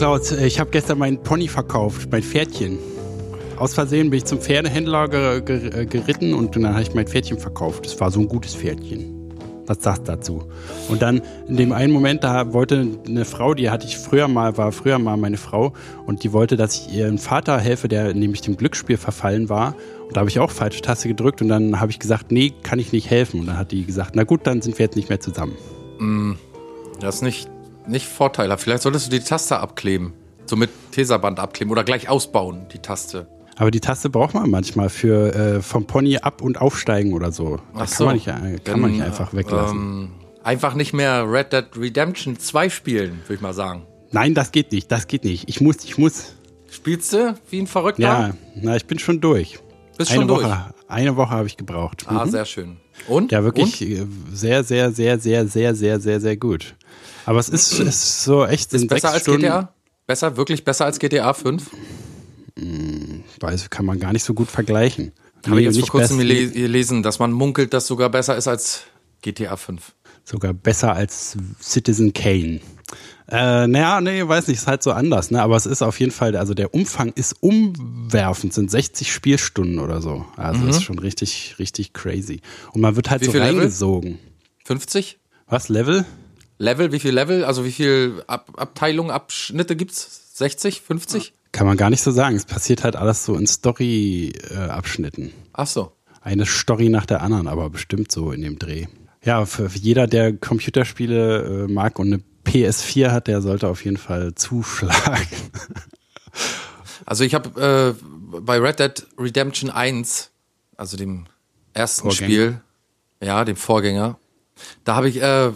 Klaus, ich habe gestern meinen Pony verkauft, mein Pferdchen. Aus Versehen bin ich zum Pferdehändler ger ger geritten und dann habe ich mein Pferdchen verkauft. Das war so ein gutes Pferdchen. Was sagst du dazu? Und dann in dem einen Moment, da wollte eine Frau, die hatte ich früher mal, war früher mal meine Frau und die wollte, dass ich ihrem Vater helfe, der nämlich dem Glücksspiel verfallen war. Und da habe ich auch falsche Taste gedrückt und dann habe ich gesagt, nee, kann ich nicht helfen. Und dann hat die gesagt, na gut, dann sind wir jetzt nicht mehr zusammen. Mm, das ist nicht, nicht vorteilhaft. Vielleicht solltest du die Taste abkleben. So mit Teserband abkleben oder gleich ausbauen, die Taste. Aber die Taste braucht man manchmal für äh, vom Pony ab und aufsteigen oder so. Ach das so. Äh, kann, man nicht, kann Dann, man nicht einfach weglassen. Ähm, einfach nicht mehr Red Dead Redemption 2 spielen, würde ich mal sagen. Nein, das geht nicht, das geht nicht. Ich muss, ich muss. Spielst du wie ein Verrückter? Ja, na, ich bin schon durch. Bist eine schon Woche, durch? Eine Woche habe ich gebraucht. Ah, mhm. sehr schön. Und? Ja, wirklich und? Äh, sehr, sehr, sehr, sehr, sehr, sehr, sehr, sehr gut. Aber es ist, ist so echt Ist besser als Stunden, GTA? Besser, wirklich besser als GTA 5? Weiß, kann man gar nicht so gut vergleichen. Habe ich jetzt nicht vor kurzem gelesen, dass man munkelt, dass sogar besser ist als GTA 5. Sogar besser als Citizen Kane. Äh, naja, nee, weiß nicht, ist halt so anders, ne? Aber es ist auf jeden Fall, also der Umfang ist umwerfend, sind 60 Spielstunden oder so. Also ist schon richtig, richtig crazy. Und man wird halt Mhm. Wie so viel Level? reingesogen. 50? Was, Level? Level, wie viel Level? Also wie viel Ab Abteilungen, Abschnitte gibt's? 60, 50? Kann man gar nicht so sagen. Es passiert halt alles so in Story-Abschnitten. Ach so. Eine Story nach der anderen, aber bestimmt so in dem Dreh. Ja, für für jeder, der Computerspiele äh, mag und eine PS4 hat, der sollte auf jeden Fall zuschlagen. Also ich habe äh, bei Red Dead Redemption 1, also dem ersten Vorgänger. Spiel, ja, dem Vorgänger, da habe ich äh,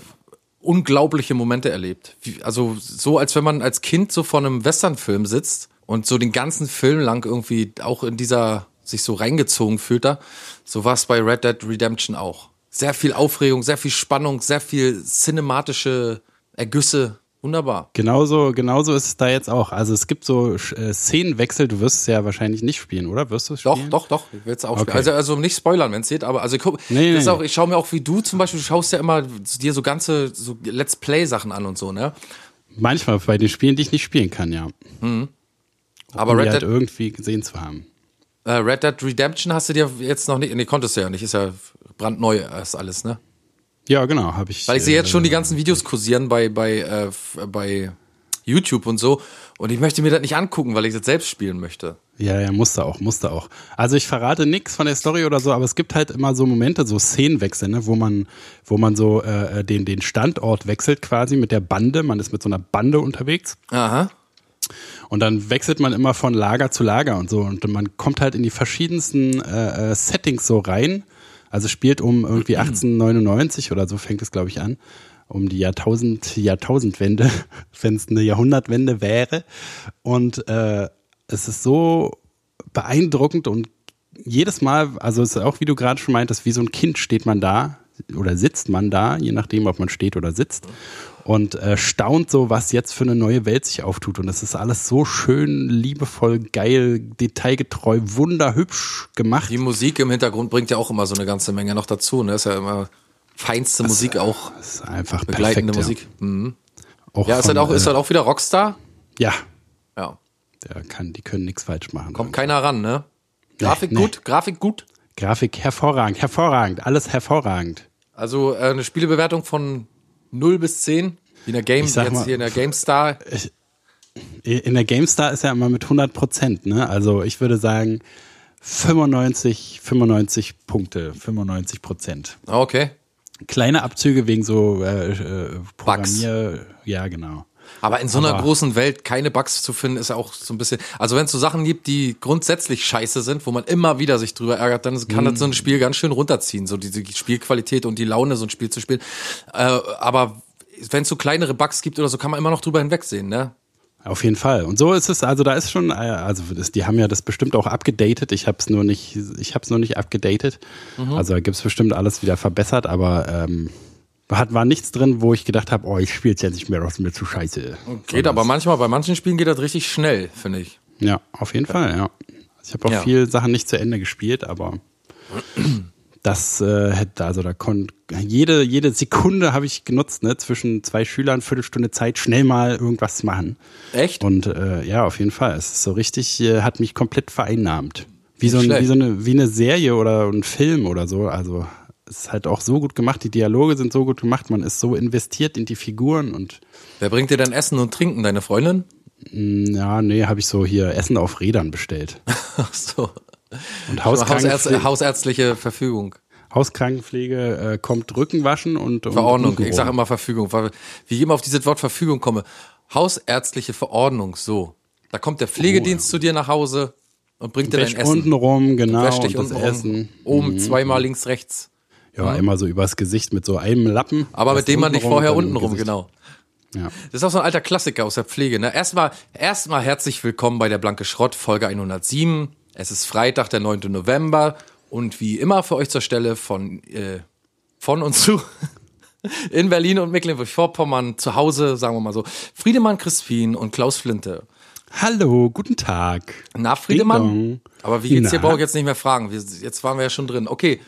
unglaubliche Momente erlebt. Also so, als wenn man als Kind so vor einem Westernfilm sitzt und so den ganzen Film lang irgendwie auch in dieser sich so reingezogen fühlt da. So war es bei Red Dead Redemption auch. Sehr viel Aufregung, sehr viel Spannung, sehr viel cinematische Ergüsse. Wunderbar. Genauso, genauso ist es da jetzt auch. Also es gibt so äh, Szenenwechsel. Du wirst es ja wahrscheinlich nicht spielen, oder? Wirst du es Doch, spielen? doch, doch. Ich will es auch Okay. spielen. Also, also nicht spoilern, wenn es geht, aber also ich guck, Nee, das ist nee. auch, ich schaue mir auch wie du zum Beispiel, du schaust ja immer dir so ganze so Let's Play Sachen an und so, ne? Manchmal bei den Spielen, die ich nicht spielen kann, ja. Aber um Red halt Dead, irgendwie gesehen zu haben. äh, Red Dead Redemption hast du dir jetzt noch nicht, nee, konntest du ja nicht, ist ja brandneu ist alles, ne? Ja, genau, habe ich. Weil ich sehe jetzt äh, schon die ganzen Videos kursieren bei bei äh, bei YouTube und so und ich möchte mir das nicht angucken, weil ich das selbst spielen möchte. Ja, ja, musste auch, musste auch. Also ich verrate nichts von der Story oder so, aber es gibt halt immer so Momente, so Szenenwechsel, ne, wo man, wo man so äh, den, den Standort wechselt quasi mit der Bande. Man ist mit so einer Bande unterwegs Aha. und dann wechselt man immer von Lager zu Lager und so und man kommt halt in die verschiedensten äh, äh, Settings so rein. Also spielt um irgendwie 1899 oder so fängt es glaube ich an, um die Jahrtausend Jahrtausendwende, wenn es eine Jahrhundertwende wäre. Und äh, es ist so beeindruckend und jedes Mal, also es ist auch wie du gerade schon meintest, wie so ein Kind steht man da oder sitzt man da, je nachdem, ob man steht oder sitzt und äh, staunt so, was jetzt für eine neue Welt sich auftut. Und es ist alles so schön, liebevoll, geil, detailgetreu, wunderhübsch gemacht. Die Musik im Hintergrund bringt ja auch immer so eine ganze Menge noch dazu, ne? Ist ja immer feinste Musik auch, Das ist einfach begleitende perfekt, Musik. Mhm. Ja, auch Ja, ist von, halt auch, ist äh, halt auch wieder Rockstar. ja Ja. der kann, die können nichts falsch machen. Kommt keiner ran, ne? Grafik nee. gut, Grafik gut. Grafik hervorragend, hervorragend, alles hervorragend. Also äh, eine Spielebewertung von 0 bis 10. Wie in der Game, Ich jetzt mal- hier in der GameStar. In der GameStar ist ja immer mit 100 Prozent, ne? Also ich würde sagen 95, 95 Punkte, 95 Prozent. Ah, Okay. Kleine Abzüge wegen so äh, äh, Programmier, ja genau. Aber in so einer Aber- großen Welt keine Bugs zu finden, ist ja auch so ein bisschen. Also wenn es so Sachen gibt, die grundsätzlich scheiße sind, wo man immer wieder sich drüber ärgert, dann kann das so ein Spiel ganz schön runterziehen, so diese Spielqualität und die Laune, so ein Spiel zu spielen. Äh, aber wenn es so kleinere Bugs gibt oder so, kann man immer noch drüber hinwegsehen, ne? Auf jeden Fall. Und so ist es, also da ist schon, äh, also die haben ja das bestimmt auch abgedatet. Ich habe es nur nicht, ich habe es nur nicht abgedatet. Also da gibt's bestimmt alles wieder verbessert, aber ähm, hat, war nichts drin, wo ich gedacht habe, oh, ich spiele jetzt nicht mehr, das ist mir zu scheiße. Geht aber manchmal, bei manchen Spielen geht das richtig schnell, finde ich. Ja, auf jeden Fall, ja. Ich habe auch Ja. viel Sachen nicht zu Ende gespielt, aber das äh, hätte, also da konnte jede, jede Sekunde habe ich genutzt, ne, zwischen zwei Schülern, Viertelstunde Zeit, schnell mal irgendwas zu machen. Echt? Und äh, ja, auf jeden Fall. Es ist so richtig, äh, hat mich komplett vereinnahmt. Wie so, ein, wie so eine, wie eine Serie oder ein Film oder so. Also ist halt auch so gut gemacht, die Dialoge sind so gut gemacht, man ist so investiert in die Figuren und Wer bringt dir denn Essen und Trinken? Deine Freundin? mh, ja, nee, habe ich so hier Essen auf Rädern bestellt. Ach so. Und Hauskrankenpflege, hausärztliche Verfügung. Hauskrankenpflege äh, kommt Rückenwaschen und, und Verordnung. Untenrum. Ich sage immer Verfügung, weil wie ich immer auf dieses Wort Verfügung komme. Hausärztliche Verordnung, so. Da kommt der Pflegedienst zu dir nach Hause und bringt dir dein Essen. untenrum, genau, Wäsch dich und das unten Essen. Mhm. Oben zweimal links, rechts. Ja, einmal so übers Gesicht mit so einem Lappen. Aber mit dem man dich untenrum, vorher untenrum, Gesicht. genau. Ja. Das ist auch so ein alter Klassiker aus der Pflege. Ne? Erstmal, erstmal herzlich willkommen bei der Blanke Schrott, Folge 107. Es ist Freitag, der 9. November. Und wie immer für euch zur Stelle von, äh, von und zu in Berlin und Mecklenburg-Vorpommern zu Hause, sagen wir mal so, Friedemann Crispin und Klaus Flinte. Hallo, guten Tag. Na, Friedemann? Aber wie geht's dir, brauche ich jetzt nicht mehr fragen. Wir, jetzt waren wir ja schon drin. Okay,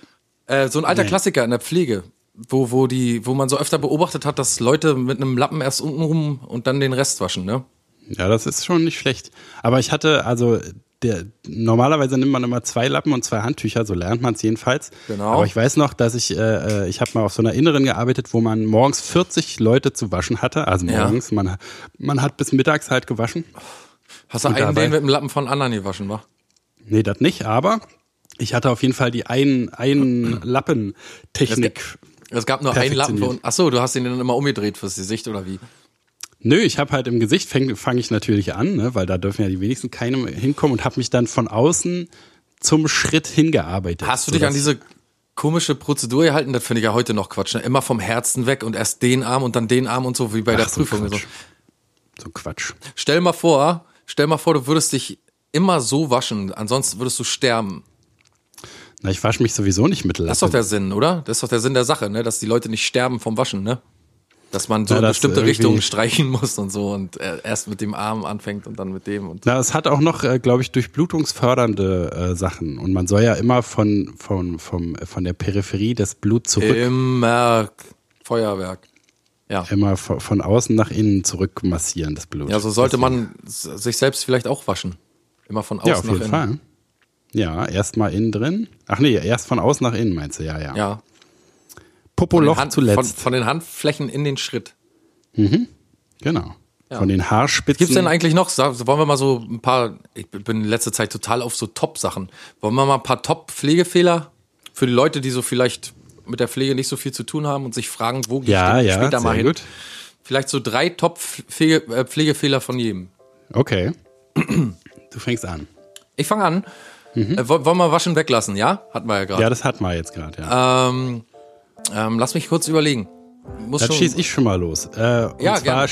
äh, so ein alter Nee. Klassiker in der Pflege, wo, wo, die, wo man so öfter beobachtet hat, dass Leute mit einem Lappen erst unten rum und dann den Rest waschen, ne? Ja, das ist schon nicht schlecht. Aber ich hatte, also der, normalerweise nimmt man immer zwei Lappen und zwei Handtücher, so lernt man es jedenfalls. Genau. Aber ich weiß noch, dass ich, äh, äh, ich habe mal auf so einer Inneren gearbeitet, wo man morgens 40 Leute zu waschen hatte. Also Ja. morgens, man, man hat bis mittags halt gewaschen. Hast du Und einen dabei- den mit dem Lappen von anderen gewaschen, wa? Nee, das nicht, aber ich hatte auf jeden Fall die ein, ein Lappen-Technik. Es gab nur einen Lappen. Ach so, du hast ihn dann immer umgedreht fürs Gesicht oder wie? Nö, ich habe halt im Gesicht fange fang ich natürlich an, ne, weil da dürfen ja die wenigsten keine hinkommen und habe mich dann von außen zum Schritt hingearbeitet. Hast du dich an diese komische Prozedur gehalten? Das finde ich ja heute noch Quatsch. Ne? Immer vom Herzen weg und erst den Arm und dann den Arm und so wie bei der Ach, so Prüfung. So. Quatsch. So Quatsch. Stell mal vor, stell mal vor, du würdest dich immer so waschen, ansonsten würdest du sterben. Na, ich wasche mich sowieso nicht mit Lappen. Das ist doch der Sinn, oder? Das ist doch der Sinn der Sache, ne? Dass die Leute nicht sterben vom Waschen, ne? Dass man so Ja, in das bestimmte irgendwie- Richtungen streichen muss und so und äh, erst mit dem Arm anfängt und dann mit dem und Na, es hat auch noch, äh, glaube ich, durchblutungsfördernde äh, Sachen. Und man soll ja immer von, von, vom, von der Peripherie des Blut zurück, immer Feuerwerk. Ja. immer von, von außen nach innen zurück massieren, das Blut. Ja, so sollte man sich selbst vielleicht auch waschen. Immer von außen Ja, auf nach jeden innen. Fall. Ja, erst mal innen drin. Ach nee, erst von außen nach innen meinst du, ja, ja. Ja. Popoloch Hand, zuletzt. von, von den Handflächen in den Schritt. genau. Ja. Von den Haarspitzen. Gibt's denn eigentlich noch, wollen wir mal so ein paar, ich bin in letzter Zeit total auf so Top-Sachen. Wollen wir mal ein paar Top-Pflegefehler für die Leute, die so vielleicht mit der Pflege nicht so viel zu tun haben und sich fragen, wo gehe ja, ich ja, später sehr mal hin? gut. Vielleicht so drei Top-Pflegefehler von jedem. Okay. Du fängst an. Ich fange an. Äh, wollen wir waschen weglassen, ja? Hatten wir ja gerade. Ja, das hatten wir jetzt gerade, ja. Ähm, ähm, lass mich kurz überlegen. Muss Dann schon, schieß ich schon mal los. Äh, und Ja, zwar gerne.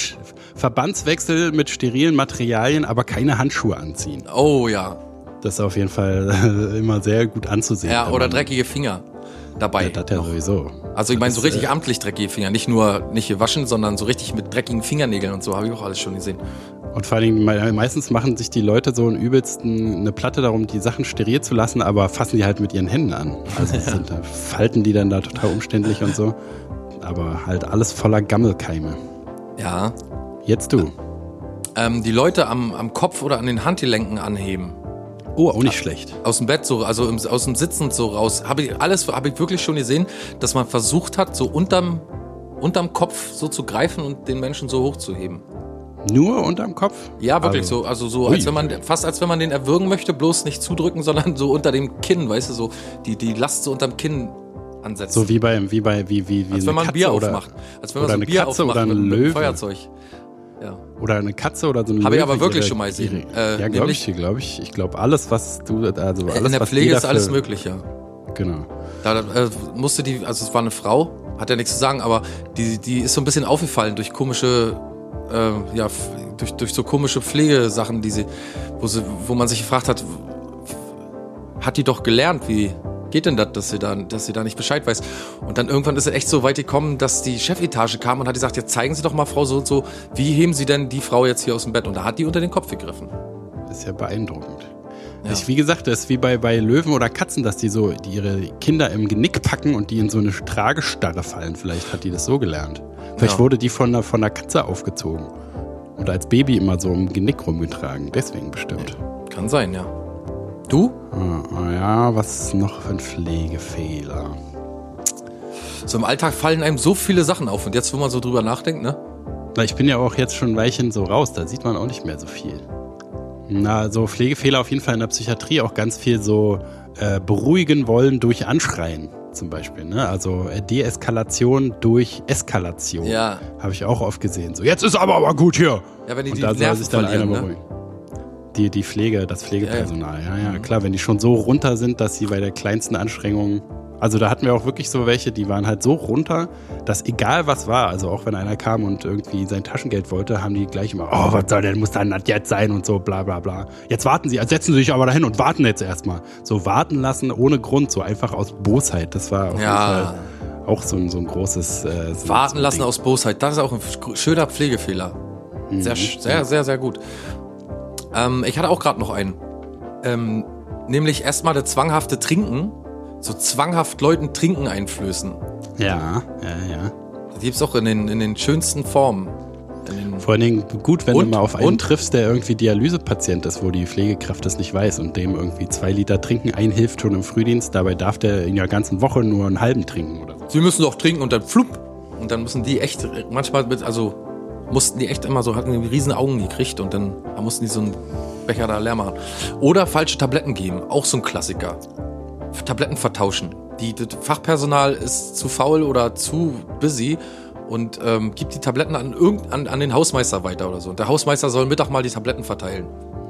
Verbandswechsel mit sterilen Materialien, aber keine Handschuhe anziehen. Oh ja. Das ist auf jeden Fall immer sehr gut anzusehen. Ja, oder dreckige Finger dabei. Ja, das ja sowieso. Also ich meine so Das, richtig amtlich dreckige Finger, nicht nur nicht gewaschen, sondern so richtig mit dreckigen Fingernägeln und so habe ich auch alles schon gesehen. Und vor allen Dingen, me- meistens machen sich die Leute so einen übelsten eine Platte darum, die Sachen steril zu lassen, aber fassen die halt mit ihren Händen an. Also es sind, falten die dann da total umständlich und so. Aber halt alles voller Gammelkeime. Ja. Jetzt du. Ähm, die Leute am, am Kopf oder an den Handgelenken anheben. Oh, auch nicht schlecht. Aus dem Bett so, also im, aus dem Sitzen so raus. Habe ich alles, habe ich wirklich schon gesehen, dass man versucht hat, so unterm, unterm Kopf so zu greifen und den Menschen so hochzuheben. Nur unterm Kopf? Ja, wirklich Also- so. Also so, Ui. als wenn man, fast als wenn man den erwürgen möchte, bloß nicht zudrücken, sondern so unter dem Kinn, weißt du, so die, die Last so unterm Kinn ansetzen. So wie bei, wie bei, wie, wie, wie als wenn man Katze Bier oder, aufmacht. Als wenn man so ein Bier Katze aufmacht oder ein mit, mit Löwe. einem Feuerzeug. Ja. Oder eine Katze oder so ein Habe ich aber wirklich ihre- schon mal gesehen. ihre- Äh, ja, glaube ich, glaube ich. Ich glaube, alles, was du, also alles, In der Pflege ist alles möglich, ja. Genau. Da äh, musste die, also es war eine Frau, hat ja nichts zu sagen, aber die, die ist so ein bisschen aufgefallen durch komische, äh, ja, durch, durch so komische Pflegesachen, die sie, wo sie, wo man sich gefragt hat, hat die doch gelernt, wie geht denn das, dass sie da, dass sie da nicht Bescheid weiß? Und dann irgendwann ist es echt so weit gekommen, dass die Chefetage kam und hat gesagt, jetzt zeigen Sie doch mal, Frau so und so, wie heben Sie denn die Frau jetzt hier aus dem Bett? Und da hat die unter den Kopf gegriffen. Das ist ja beeindruckend. Ja. Ich, wie gesagt, das ist wie bei, bei Löwen oder Katzen, dass die so die ihre Kinder im Genick packen und die in so eine Tragestarre fallen. Vielleicht hat die das so gelernt. Vielleicht Ja. wurde die von einer, von einer Katze aufgezogen. Und als Baby immer so im Genick rumgetragen. Deswegen bestimmt. Kann sein, ja. Du? Ah, ja, was noch für ein Pflegefehler? So im Alltag fallen einem so viele Sachen auf und jetzt, wo man so drüber nachdenkt, ne? Na, ich bin ja auch jetzt schon ein Weilchen so raus, da sieht man auch nicht mehr so viel. Na, so Pflegefehler auf jeden Fall in der Psychiatrie auch ganz viel so äh, beruhigen wollen durch Anschreien zum Beispiel. Ne? Also äh, Deeskalation durch Eskalation. Ja. Habe ich auch oft gesehen. So, jetzt ist aber aber gut hier. Ja, wenn die Und die da soll sich dann einer ne? beruhigen. Die, die Pflege, das Pflegepersonal, ja, ja, klar, wenn die schon so runter sind, dass sie bei der kleinsten Anstrengung, also da hatten wir auch wirklich so welche, die waren halt so runter, dass egal was war, also auch wenn einer kam und irgendwie sein Taschengeld wollte, haben die gleich immer, oh, was soll denn, muss dann das jetzt sein und so, bla bla bla. Jetzt warten sie, setzen sie sich aber dahin und warten jetzt erstmal. So warten lassen ohne Grund, so einfach aus Bosheit, das war auf jeden Ja. Fall auch so ein, so ein großes... Äh, so Warten so ein lassen Ding. aus Bosheit, das ist auch ein sch- schöner Pflegefehler. Sehr, sch- sehr, sehr, sehr gut. Ähm, ich hatte auch gerade noch einen. Ähm, nämlich erstmal das zwanghafte Trinken. So zwanghaft Leuten Trinken einflößen. Ja, ja, ja. Das gibt's auch in den, in den schönsten Formen. Vor allen Dingen gut, wenn Und? du mal auf einen Und? triffst, der irgendwie Dialysepatient ist, wo die Pflegekraft das nicht weiß und dem irgendwie zwei Liter Trinken einhilft schon im Frühdienst. Dabei darf der in der ganzen Woche nur einen halben trinken oder so. Sie müssen doch trinken und dann flupp. Und dann müssen die echt manchmal mit, also mussten die echt immer so, hatten die riesen Augen gekriegt und dann mussten die so einen Becher da leer machen. Oder falsche Tabletten geben, auch so ein Klassiker. Tabletten vertauschen. Die, das Fachpersonal ist zu faul oder zu busy und ähm, gibt die Tabletten an, irgend, an, an den Hausmeister weiter oder so. Und der Hausmeister soll Mittag mal die Tabletten verteilen.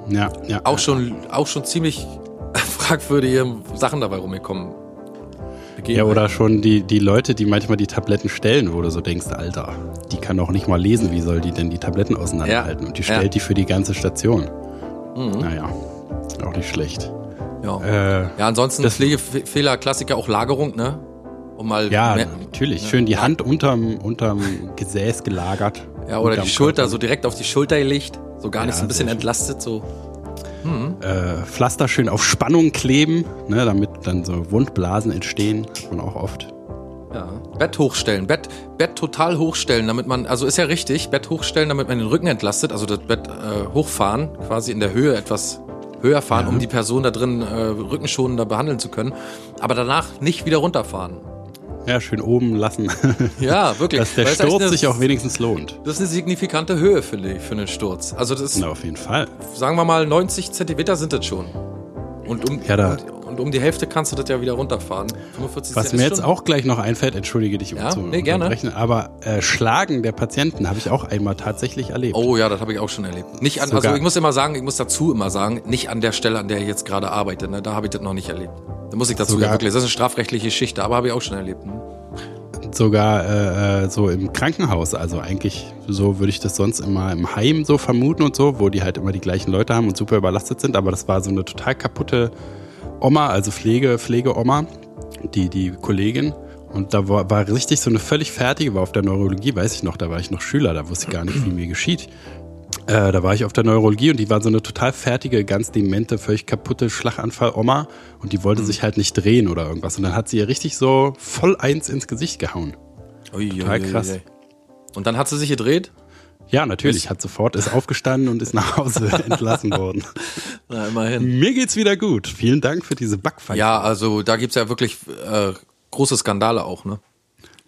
Ja, ja. Auch schon, auch schon ziemlich fragwürdige Sachen dabei rumgekommen. Ja, oder schon die, die Leute, die manchmal die Tabletten stellen, wo du so denkst, Alter, die kann doch nicht mal lesen, wie soll die denn die Tabletten auseinanderhalten? Ja, Und die ja. stellt die für die ganze Station. Naja, auch nicht schlecht. Ja. Äh, Ja, ansonsten Das- Pflegefehler, Klassiker auch Lagerung, ne? Um mal ja, mehr- natürlich. Schön die Hand unterm, unterm Gesäß gelagert. ja oder die Schulter Körper. so direkt auf die Schulter gelegt, so gar Ja, ein bisschen sehr schön. entlastet, so. äh, Pflaster schön auf Spannung kleben, ne, damit dann so Wundblasen entstehen. Hat man auch oft. Ja. Bett hochstellen, Bett, Bett total hochstellen, damit man, also ist ja richtig, Bett hochstellen, damit man den Rücken entlastet, also das Bett äh, hochfahren, quasi in der Höhe etwas höher fahren, um die Person da drin äh, rückenschonender behandeln zu können, aber danach nicht wieder runterfahren. Ja, schön oben lassen. Ja, wirklich. Dass der Weil Sturz eine- sich auch wenigstens lohnt. Das ist eine signifikante Höhe, finde ich, für einen Sturz. Also das ist, Na, auf jeden Fall. sagen wir mal, 90 Zentimeter sind das schon. Und um, Ja, da- und, und um die Hälfte kannst du das ja wieder runterfahren. 45 Was mir jetzt auch gleich noch einfällt, entschuldige dich um Ja, zu nee, gerne. aber äh, Schlagen der Patienten habe ich auch einmal tatsächlich erlebt. Oh ja, das habe ich auch schon erlebt. Nicht an, Sogar- also ich muss immer sagen, ich muss dazu immer sagen, nicht an der Stelle, an der ich jetzt gerade arbeite. Ne? Da habe ich das noch nicht erlebt. Da muss ich dazu Sogar- wirklich. Das ist eine strafrechtliche Geschichte, aber habe ich auch schon erlebt. Ne? Sogar äh, äh, so im Krankenhaus, also eigentlich so würde ich das sonst immer im Heim so vermuten und so, wo die halt immer die gleichen Leute haben und super überlastet sind, aber das war so eine total kaputte Oma, also Pflege, Pflegeoma, die, die Kollegin. Und da war, war richtig so eine völlig fertige, war auf der Neurologie, weiß ich noch, da war ich noch Schüler, da wusste ich gar nicht, wie mir geschieht. Äh, da war ich auf der Neurologie und die war so eine total fertige, ganz demente, völlig kaputte Schlaganfall-Oma und die wollte sich halt nicht drehen oder irgendwas. Und dann hat sie ihr richtig so voll eins ins Gesicht gehauen. Ui, Total ui, krass. ui. Und dann hat sie sich gedreht. Ja, natürlich, hat sofort, ist aufgestanden und ist nach Hause entlassen worden. Na, immerhin. Mir geht's wieder gut. Vielen Dank für diese Backpfeife. Ja, also da gibt's ja wirklich äh, große Skandale auch, ne?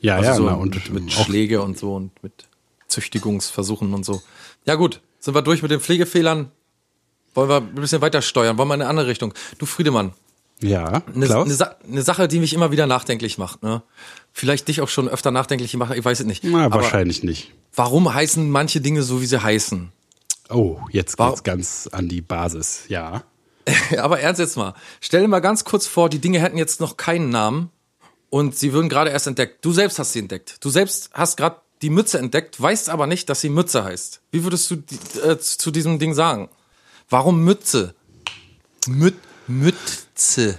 ja, Also ja, so na, und mit, mit Schläge und so und mit Züchtigungsversuchen und so. Ja gut, sind wir durch mit den Pflegefehlern. Wollen wir ein bisschen weiter steuern? Wollen wir in eine andere Richtung? Du Friedemann, ja, eine, Klaus? eine, Sa eine Sache, die mich immer wieder nachdenklich macht. Ne? Vielleicht dich auch schon öfter nachdenklich gemacht, ich weiß es nicht. na, Aber wahrscheinlich nicht. warum heißen manche Dinge so, wie sie heißen? Oh, jetzt War- geht's ganz an die Basis. Ja. Aber ernst jetzt mal. Stell dir mal ganz kurz vor, die Dinge hätten jetzt noch keinen Namen und sie würden gerade erst entdeckt. Du selbst hast sie entdeckt. Du selbst hast gerade die Mütze entdeckt, weißt aber nicht, dass sie Mütze heißt. Wie würdest du äh, zu diesem Ding sagen? Warum Mütze? Müt, Mütze.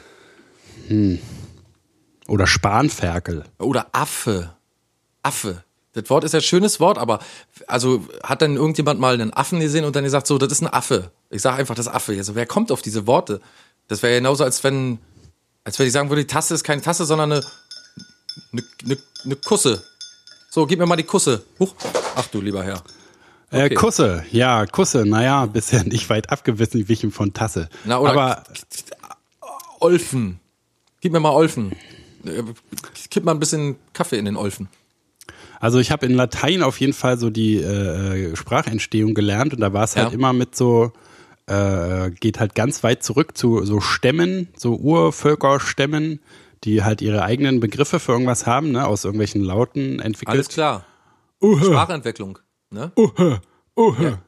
Oder Spanferkel. Oder Affe. Affe. Das Wort ist ja ein schönes Wort, aber also hat dann irgendjemand mal einen Affen gesehen und dann gesagt, so, das ist ein Affe. Ich sage einfach das Affe. Also wer kommt auf diese Worte? Das wäre genauso, als wenn, als wenn ich sagen würde, die Tasse ist keine Tasse, sondern eine, eine, eine, eine Kusse. So, gib mir mal die Kusse. Huch. Ach du lieber Herr. Äh, Okay. Kusse, ja, Kusse, naja, bisher nicht weit abgewichen wichen von Tasse. Na, oder Aber Olfen. Gib mir mal Olfen. Äh, Kipp mal ein bisschen Kaffee in den Olfen. Also ich habe in Latein auf jeden Fall so die äh, Sprachentstehung gelernt und da war es halt Ja. immer mit so, äh, geht halt ganz weit zurück zu so Stämmen, so Urvölkerstämmen, die halt ihre eigenen Begriffe für irgendwas haben, ne, aus irgendwelchen Lauten entwickelt. Alles klar. Sprachentwicklung. Ne?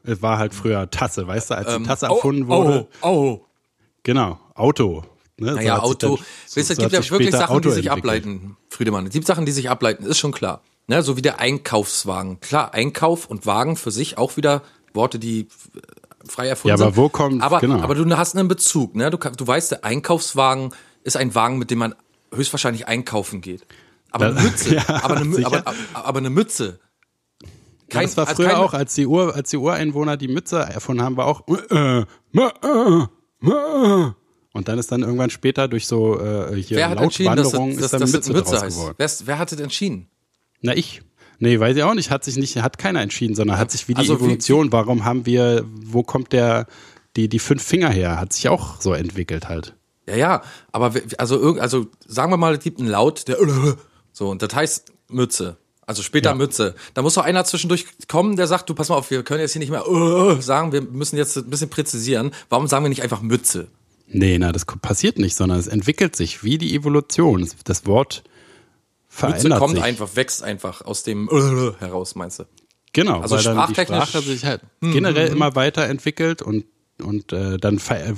Es war halt früher Tasse, weißt du, als Ähm, die Tasse erfunden wurde. Oh, oh. Genau, Auto. Ne, Naja, sich Auto. dann- weißt du, es so gibt ja wirklich Sachen, Auto die sich entwickelt. ableiten. Friedemann, es gibt Sachen, die sich ableiten, ist schon klar. Ne, so wie der Einkaufswagen. Klar, Einkauf und Wagen für sich auch wieder Worte, die äh, frei erfunden Ja, sind. aber wo kommt- aber, genau. aber du hast einen Bezug. Ne? Du, du weißt, der Einkaufswagen ist ein Wagen, mit dem man höchstwahrscheinlich einkaufen geht. Aber eine Mütze. Ja, aber, eine, aber, aber, eine Mütze. Ja, das war also früher keine- auch, als die, Ur, als die Ureinwohner die Mütze erfunden haben, war auch äh, äh, äh. Und dann ist dann irgendwann später durch so äh, hier Wer Lautwanderung dass, ist dann dass das Mütze, Mütze draus heißt? geworden. Wer, wer hat das entschieden? Na ich. Nee, weiß ich auch nicht, hat sich nicht, hat keiner entschieden, sondern hat sich wie die Also wie- Evolution, warum haben wir, wo kommt der, die, die fünf Finger her, hat sich auch so entwickelt halt. Ja, ja, aber also also sagen wir mal, es gibt einen Laut, der so und das heißt Mütze. Also später Ja. Mütze. Da muss doch einer zwischendurch kommen, der sagt, du pass mal auf, wir können jetzt hier nicht mehr sagen, wir müssen jetzt ein bisschen präzisieren. Warum sagen wir nicht einfach Mütze? Nee, na, das passiert nicht, sondern es entwickelt sich wie die Evolution. Das Wort Mütze verändert kommt sich. einfach, wächst einfach aus dem äh, heraus, meinst du? Genau, Also weil dann die sprachtechnisch- Sprache sich halt generell immer weiterentwickelt und und äh, dann äh,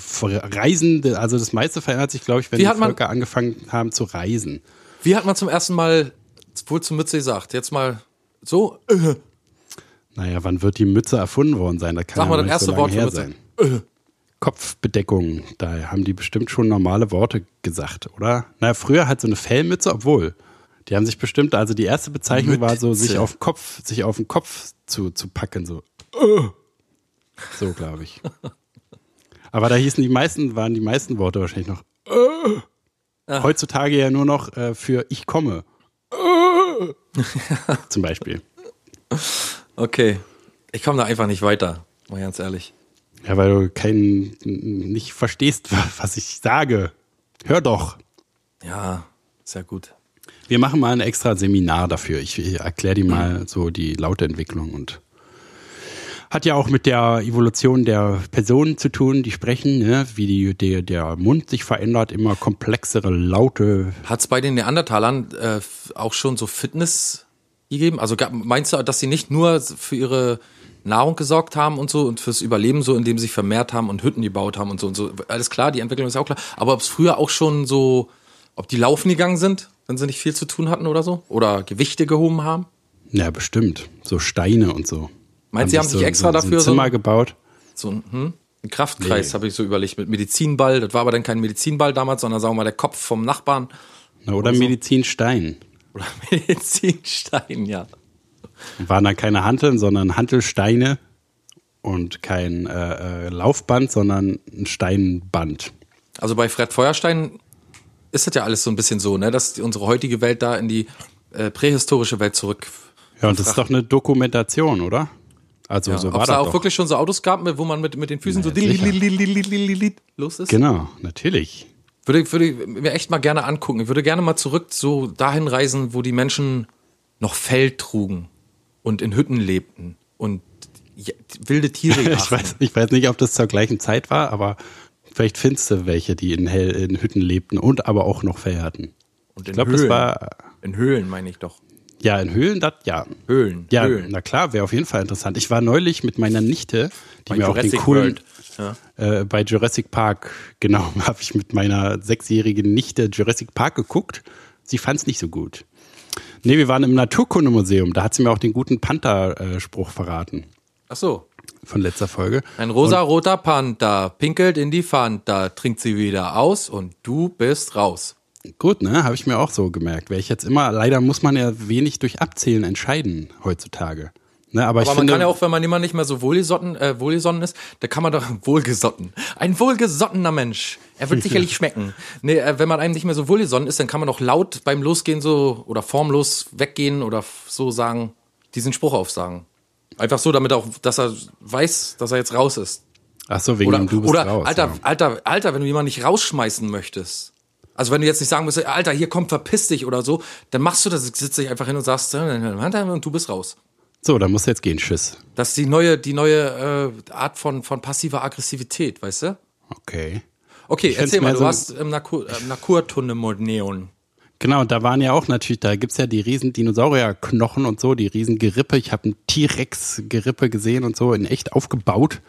reisen, also das meiste verändert sich, glaube ich, wenn die hat man- Völker angefangen haben zu reisen. Wie hat man zum ersten Mal wohl zur Mütze gesagt? Jetzt mal so. Äh, Naja, wann wird die Mütze erfunden worden sein? Da kann Sag ja mal das erste so Wort für Mütze. sein. Kopfbedeckung, da haben die bestimmt schon normale Worte gesagt, oder? Naja, früher halt so eine Fellmütze, obwohl. Die haben sich bestimmt, also die erste Bezeichnung war so, sich Mütze. auf den Kopf, sich auf den Kopf zu, zu packen, so. So, glaube ich. Aber da hießen die meisten, waren die meisten Worte wahrscheinlich noch. Heutzutage ja nur noch äh, für ich komme. Zum Beispiel. Okay. Ich komme da einfach nicht weiter, mal ganz ehrlich. Ja, weil du kein, nicht verstehst, was ich sage. Hör doch. Ja, sehr gut. Wir machen mal ein extra Seminar dafür. Ich, ich erkläre dir mal so die Lauteentwicklung und hat ja auch mit der Evolution der Personen zu tun, die sprechen, ne? wie die, der, der Mund sich verändert, immer komplexere Laute. Hat's bei den Neandertalern äh, auch schon so Fitness gegeben? Also gab- meinst du, dass sie nicht nur für ihre Nahrung gesorgt haben und so und fürs Überleben so, indem sie sich vermehrt haben und Hütten gebaut haben und so und so? Alles klar, die Entwicklung ist auch klar. Aber ob es früher auch schon so, ob die laufen gegangen sind, wenn sie nicht viel zu tun hatten oder so? Oder Gewichte gehoben haben? Ja, bestimmt. So Steine und so. Meinst du, sie haben sich extra so, dafür so so- ein Zimmer gebaut? So ein, hm? ein Kraftkreis Nee. habe ich so überlegt mit Medizinball. Das war aber dann kein Medizinball damals, sondern sagen wir mal der Kopf vom Nachbarn. Na, oder so. Medizinstein. Oder Medizinstein, ja. Waren dann keine Hanteln, sondern Hantelsteine und kein äh, äh, Laufband, sondern ein Steinband. Also bei Fred Feuerstein ist das ja alles so ein bisschen so, ne? dass unsere heutige Welt da in die äh, prähistorische Welt zurück. Ja, und das ist doch eine Dokumentation, oder? Also ja, so war ob es da auch doch. wirklich schon so Autos gab, wo man mit, mit den Füßen ja, so li, los ist? Genau, natürlich. Würde, würde mir echt mal gerne angucken. Ich würde gerne mal zurück so dahin reisen, wo die Menschen noch Fell trugen und in Hütten lebten und wilde Tiere Ich jagen. weiß, ich weiß nicht, ob das zur gleichen Zeit war, aber vielleicht findest du welche, die in, Hell, in Hütten lebten und aber auch noch hatten. Und Ich in glaube, das Höhlen. war, In Höhlen meine ich doch. ja, in Höhlen, das, ja. Höhlen. Ja, Höhlen. na klar, wäre auf jeden Fall interessant. Ich war neulich mit meiner Nichte, die Bei mir auch den Jurassic coolen. Ja. äh, bei Jurassic Park, genau, habe ich mit meiner sechsjährigen Nichte Jurassic Park geguckt. Sie fand es nicht so gut. Nee, wir waren im Naturkundemuseum, da hat sie mir auch den guten Panther-Spruch verraten Ach so. von letzter Folge. Ein rosa-roter Panther pinkelt in die Fanta, trinkt sie wieder aus und du bist raus. Gut, ne? Habe ich mir auch so gemerkt. Wäre ich jetzt immer, leider muss man ja wenig durch Abzählen entscheiden heutzutage. Ne, aber, Aber ich man finde, kann ja auch, wenn man immer nicht mehr so wohlgesotten, äh, wohlgesonnen ist, da kann man doch wohlgesotten. Ein wohlgesottener Mensch. Er wird sicherlich schmecken. Nee, äh, wenn man einem nicht mehr so wohlgesonnen ist, dann kann man doch laut beim Losgehen so oder formlos weggehen oder so sagen, diesen Spruch aufsagen. Einfach so, damit auch, dass er weiß, dass er jetzt raus ist. ach so, wegen Oder, dem Du bist oder raus. Alter, ja. Alter, Alter, wenn du jemanden nicht rausschmeißen möchtest. Also wenn du jetzt nicht sagen musst, Alter, hier komm, verpiss dich oder so, dann machst du das, sitzt dich einfach hin und sagst, äh, und du bist raus. So, dann musst du jetzt gehen. Tschüss. Das ist die neue, die neue äh, Art von, von passiver Aggressivität, weißt du? Okay. Okay, Ich erzähl mal, du so- warst im Nakur, äh, Naturtunnel-Neon. Genau, da waren ja auch natürlich, da gibt's ja die riesen Dinosaurierknochen und so, die riesen Gerippe. Ich habe ein T-Rex-Gerippe gesehen und so, in echt aufgebaut.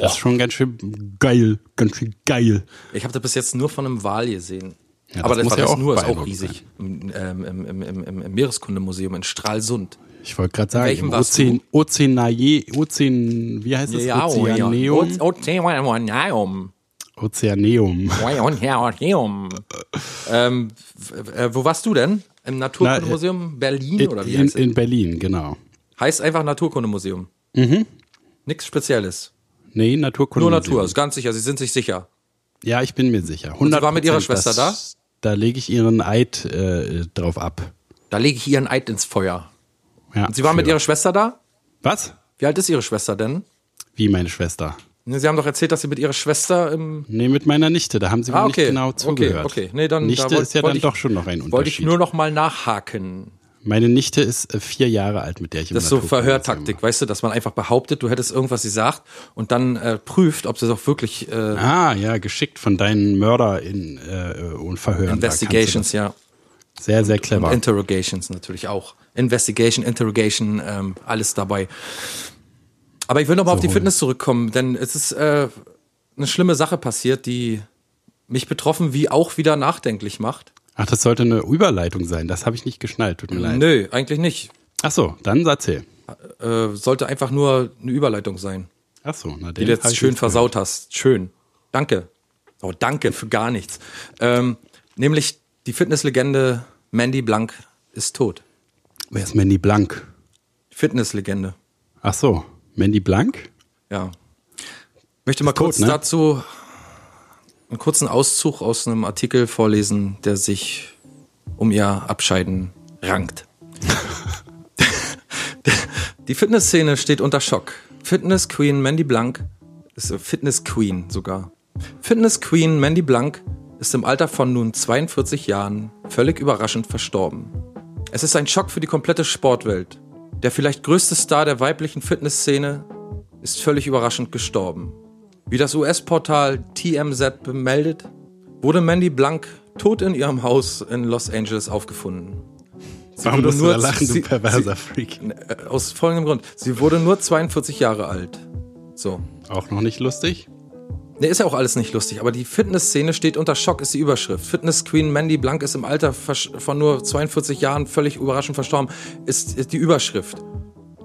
Das ist schon ganz schön geil, ganz schön geil. Ich habe das bis jetzt nur von einem Wal gesehen. Ja, Aber das das, muss war ja das auch nur, ist auch riesig. Im, ähm, im, im, Im Meereskundemuseum in Stralsund. Ich wollte gerade sagen, welchem Ozean, Ozeanae, Ozean, wie heißt es? Ozeaneum? Ozeaneum. Ozeaneum. Ozeaneum. ähm, äh, wo warst du denn? Im Naturkundemuseum Berlin In, oder wie in, heißt in Berlin, genau. Heißt einfach Naturkundemuseum. Mhm. Nichts Spezielles. Nee, Naturkunde. Nur Natur, ist ganz sicher. Sie sind sich sicher. Ja, ich bin mir sicher. 100 Und sie war mit ihrer Schwester das, da? Da lege ich ihren Eid äh, drauf ab. Da lege ich ihren Eid ins Feuer. Ja, Und sie war mit ihrer Schwester da? Was? Wie alt ist ihre Schwester denn? Wie meine Schwester? Ne, Sie haben doch erzählt, dass Sie mit ihrer Schwester im. Nee, mit meiner Nichte, da haben sie Ah, wohl okay. nicht genau zugehört. Okay, okay. Nee, dann, Nichte da ist ja dann ich, doch schon noch ein Unterschied. Wollte ich nur noch mal nachhaken. Meine Nichte ist äh, vier Jahre alt, mit der ich im Das ist so Verhörtaktik, weißt du, dass man einfach behauptet, du hättest irgendwas gesagt und dann äh, prüft, ob sie doch wirklich äh. Ah, ja, geschickt von deinen Mörder in äh, und Verhören. Investigations, ja. Sehr, sehr clever. Und Interrogations natürlich auch. Investigation, Interrogation, ähm, alles dabei. Aber ich will noch mal auf die. Fitness zurückkommen, denn es ist äh, eine schlimme Sache passiert, die mich betroffen wie auch wieder nachdenklich macht. Ach, das sollte eine Überleitung sein. Das habe ich nicht geschnallt. Tut mir leid. Nö, eigentlich nicht. Ach so, dann erzähl. Äh, sollte einfach nur eine Überleitung sein, Ach so, na die den du hab jetzt schön versaut hast. Schön. Danke. Oh, danke für gar nichts. Ähm, nämlich die Fitnesslegende Mandy Blank ist tot. Wer ist Mandy Blank? Fitnesslegende. Ach so, Mandy Blank? Ja. Möchte mal Ist tot, kurz ne? dazu einen kurzen Auszug aus einem Artikel vorlesen, der sich um ihr Abscheiden rankt. Die Fitnessszene steht unter Schock. Fitness Queen Mandy Blank ist äh, Fitness Queen sogar. Fitness Queen Mandy Blank ist im Alter von nun 42 Jahren völlig überraschend verstorben. Es ist ein Schock für die komplette Sportwelt. Der vielleicht größte Star der weiblichen Fitnessszene ist völlig überraschend gestorben. Wie das US-Portal TMZ bemeldet, wurde Mandy Blank tot in ihrem Haus in Los Angeles aufgefunden. Sie Warum wurde nur lachen, sie- du perverser Freak? Äh, Aus folgendem Grund. Sie wurde nur 42 Jahre alt. So. Auch noch nicht lustig? Ne, ist ja auch alles nicht lustig, aber die Fitnessszene steht unter Schock, ist die Überschrift. Fitness Queen Mandy Blank ist im Alter von nur 42 Jahren völlig überraschend verstorben, ist, ist die Überschrift.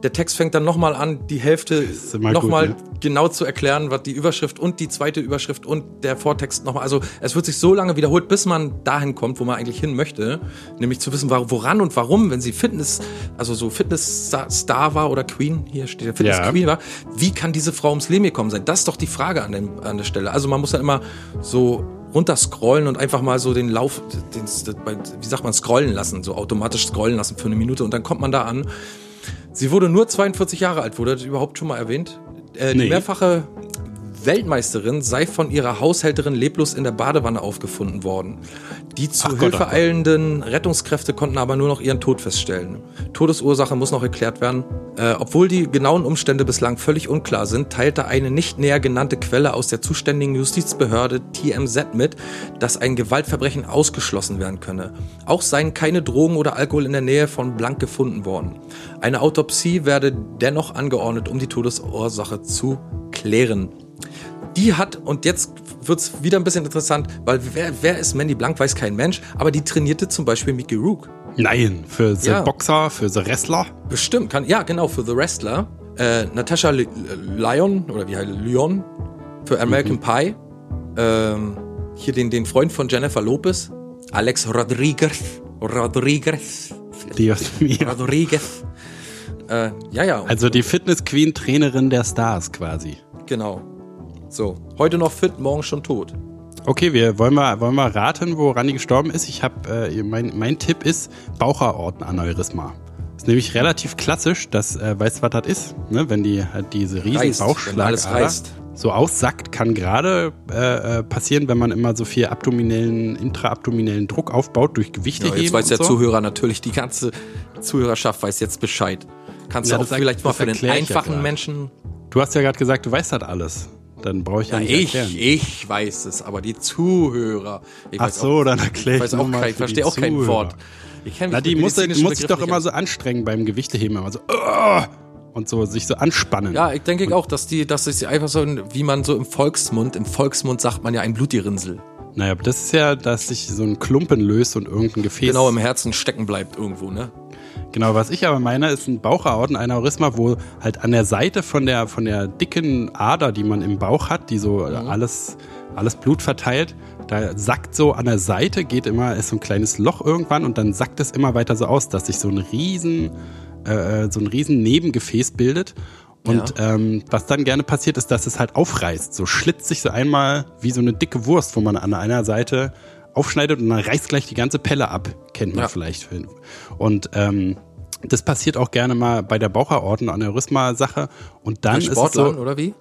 Der Text fängt dann nochmal an, die Hälfte nochmal ne? genau zu erklären, was die Überschrift und die zweite Überschrift und der Vortext nochmal. Also es wird sich so lange wiederholt, bis man dahin kommt, wo man eigentlich hin möchte. Nämlich zu wissen, woran und warum, wenn sie Fitness, also so Fitness-Star war oder Queen, hier steht der Fitness Ja. Queen war, wie kann diese Frau ums Leben gekommen sein? Das ist doch die Frage an, dem, an der Stelle. Also man muss dann immer so runterscrollen und einfach mal so den Lauf, den, wie sagt man, scrollen lassen, so automatisch scrollen lassen für eine Minute und dann kommt man da an. Sie wurde nur 42 Jahre alt, wurde das überhaupt schon mal erwähnt? Äh, Nee. Die mehrfache Weltmeisterin sei von ihrer Haushälterin leblos in der Badewanne aufgefunden worden. Die zu Ach Gott, Hilfe ach Gott. eilenden Rettungskräfte konnten aber nur noch ihren Tod feststellen. Todesursache muss noch erklärt werden. Äh, obwohl die genauen Umstände bislang völlig unklar sind, teilte eine nicht näher genannte Quelle aus der zuständigen Justizbehörde TMZ mit, dass ein Gewaltverbrechen ausgeschlossen werden könne. Auch seien keine Drogen oder Alkohol in der Nähe von Blank gefunden worden. Eine Autopsie werde dennoch angeordnet, um die Todesursache zu klären. Die hat, und jetzt wird's wieder ein bisschen interessant, weil wer, wer ist Mandy Blank, weiß kein Mensch, aber die trainierte zum Beispiel Mickey Rook. Nein, für The Ja. Boxer, für The Wrestler. Bestimmt, kann, ja, genau, für The Wrestler. Äh, Natasha Li- Lyon, oder wie heißt Lyon, für American Pie. Ähm, hier den, den Freund von Jennifer Lopez. Alex Rodriguez. Rodriguez. Dios mio. Rodriguez. Äh, ja, ja. Also die Fitness Queen Trainerin der Stars quasi. Genau. So, heute noch fit, morgen schon tot. Okay, wir wollen mal, wollen mal raten, woran die gestorben ist. Ich habe, äh, mein, mein Tipp ist Baucheraortenaneurysma. Ist nämlich relativ klassisch, das äh, weißt du, was das ist, ne? wenn die halt diese riesen Reißt, Bauchschlagader so aussackt, kann gerade äh, äh, passieren, wenn man immer so viel abdominellen, intraabdominellen Druck aufbaut durch Gewichte Ja, jetzt weiß der so. Zuhörer natürlich, die ganze Zuhörerschaft weiß jetzt Bescheid. Kannst Ja, du auch das- vielleicht mal für den einfachen gerade. Menschen. Du hast ja gerade gesagt, du weißt das alles. Dann brauche ich ja, Ja, nicht ich, erklären. ich weiß es, aber die Zuhörer. Ich Ach weiß so, auch, dann erklär ich ich weiß auch kein, für verstehe auch kein. Wort. Ich mich Na, die muss, muss sich doch immer so anstrengen beim Gewichteheben, immer so "Ugh!" und so sich so anspannen. Ja, ich denke auch, dass die, dass es einfach so, wie man so im Volksmund, im Volksmund sagt man ja ein Blutgerinnsel. Naja, aber das ist ja, dass sich so ein Klumpen löst und irgendein Gefäß. Genau im Herzen stecken bleibt irgendwo, ne? Genau, was ich aber meine, ist ein Bauchaortenaneurysma, wo halt an der Seite von der, von der dicken Ader, die man im Bauch hat, die so Mhm. alles, alles Blut verteilt, da sackt so an der Seite, geht immer, ist so ein kleines Loch irgendwann und dann sackt es immer weiter so aus, dass sich so ein riesen, äh, so ein riesen Nebengefäß bildet. Und ähm, was dann gerne passiert, ist, dass es halt aufreißt. So schlitzt sich so einmal wie so eine dicke Wurst, wo man an einer Seite aufschneidet und dann reißt gleich die ganze Pelle ab. Kennt man Ja. vielleicht. Und ähm, das passiert auch gerne mal bei der Bauchaortenaneurysma-Sache. Und dann Bei ist es Sportlern, so, oder wie?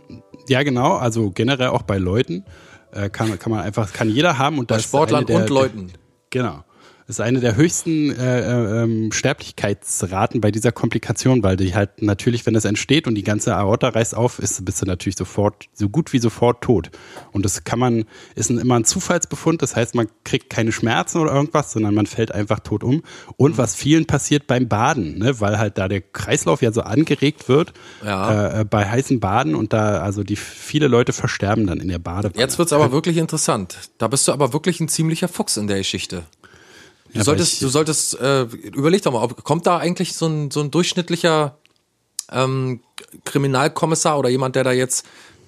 ja genau, also generell auch bei Leuten äh, kann, kann man einfach, kann jeder haben. Und Bei Sportlern und Leuten. Genau. Das ist eine der höchsten äh, äh, ähm, Sterblichkeitsraten bei dieser Komplikation, weil die halt natürlich, wenn das entsteht und die ganze Aorta reißt auf, ist, bist du natürlich sofort, so gut wie sofort tot. Und das kann man, ist ein, immer ein Zufallsbefund, das heißt, man kriegt keine Schmerzen oder irgendwas, sondern man fällt einfach tot um. Mhm. Und was vielen passiert beim Baden, ne, weil halt da der Kreislauf ja so angeregt wird Ja. äh, äh, bei heißen Baden und da, also die viele Leute versterben dann in der Badewanne. Jetzt wird's aber wirklich interessant. Da bist du aber wirklich ein ziemlicher Fuchs in der Geschichte. Du Ja, solltest, ich- du solltest, äh, überleg doch mal, ob, kommt da eigentlich so ein, so ein durchschnittlicher ähm, Kriminalkommissar oder jemand, der da jetzt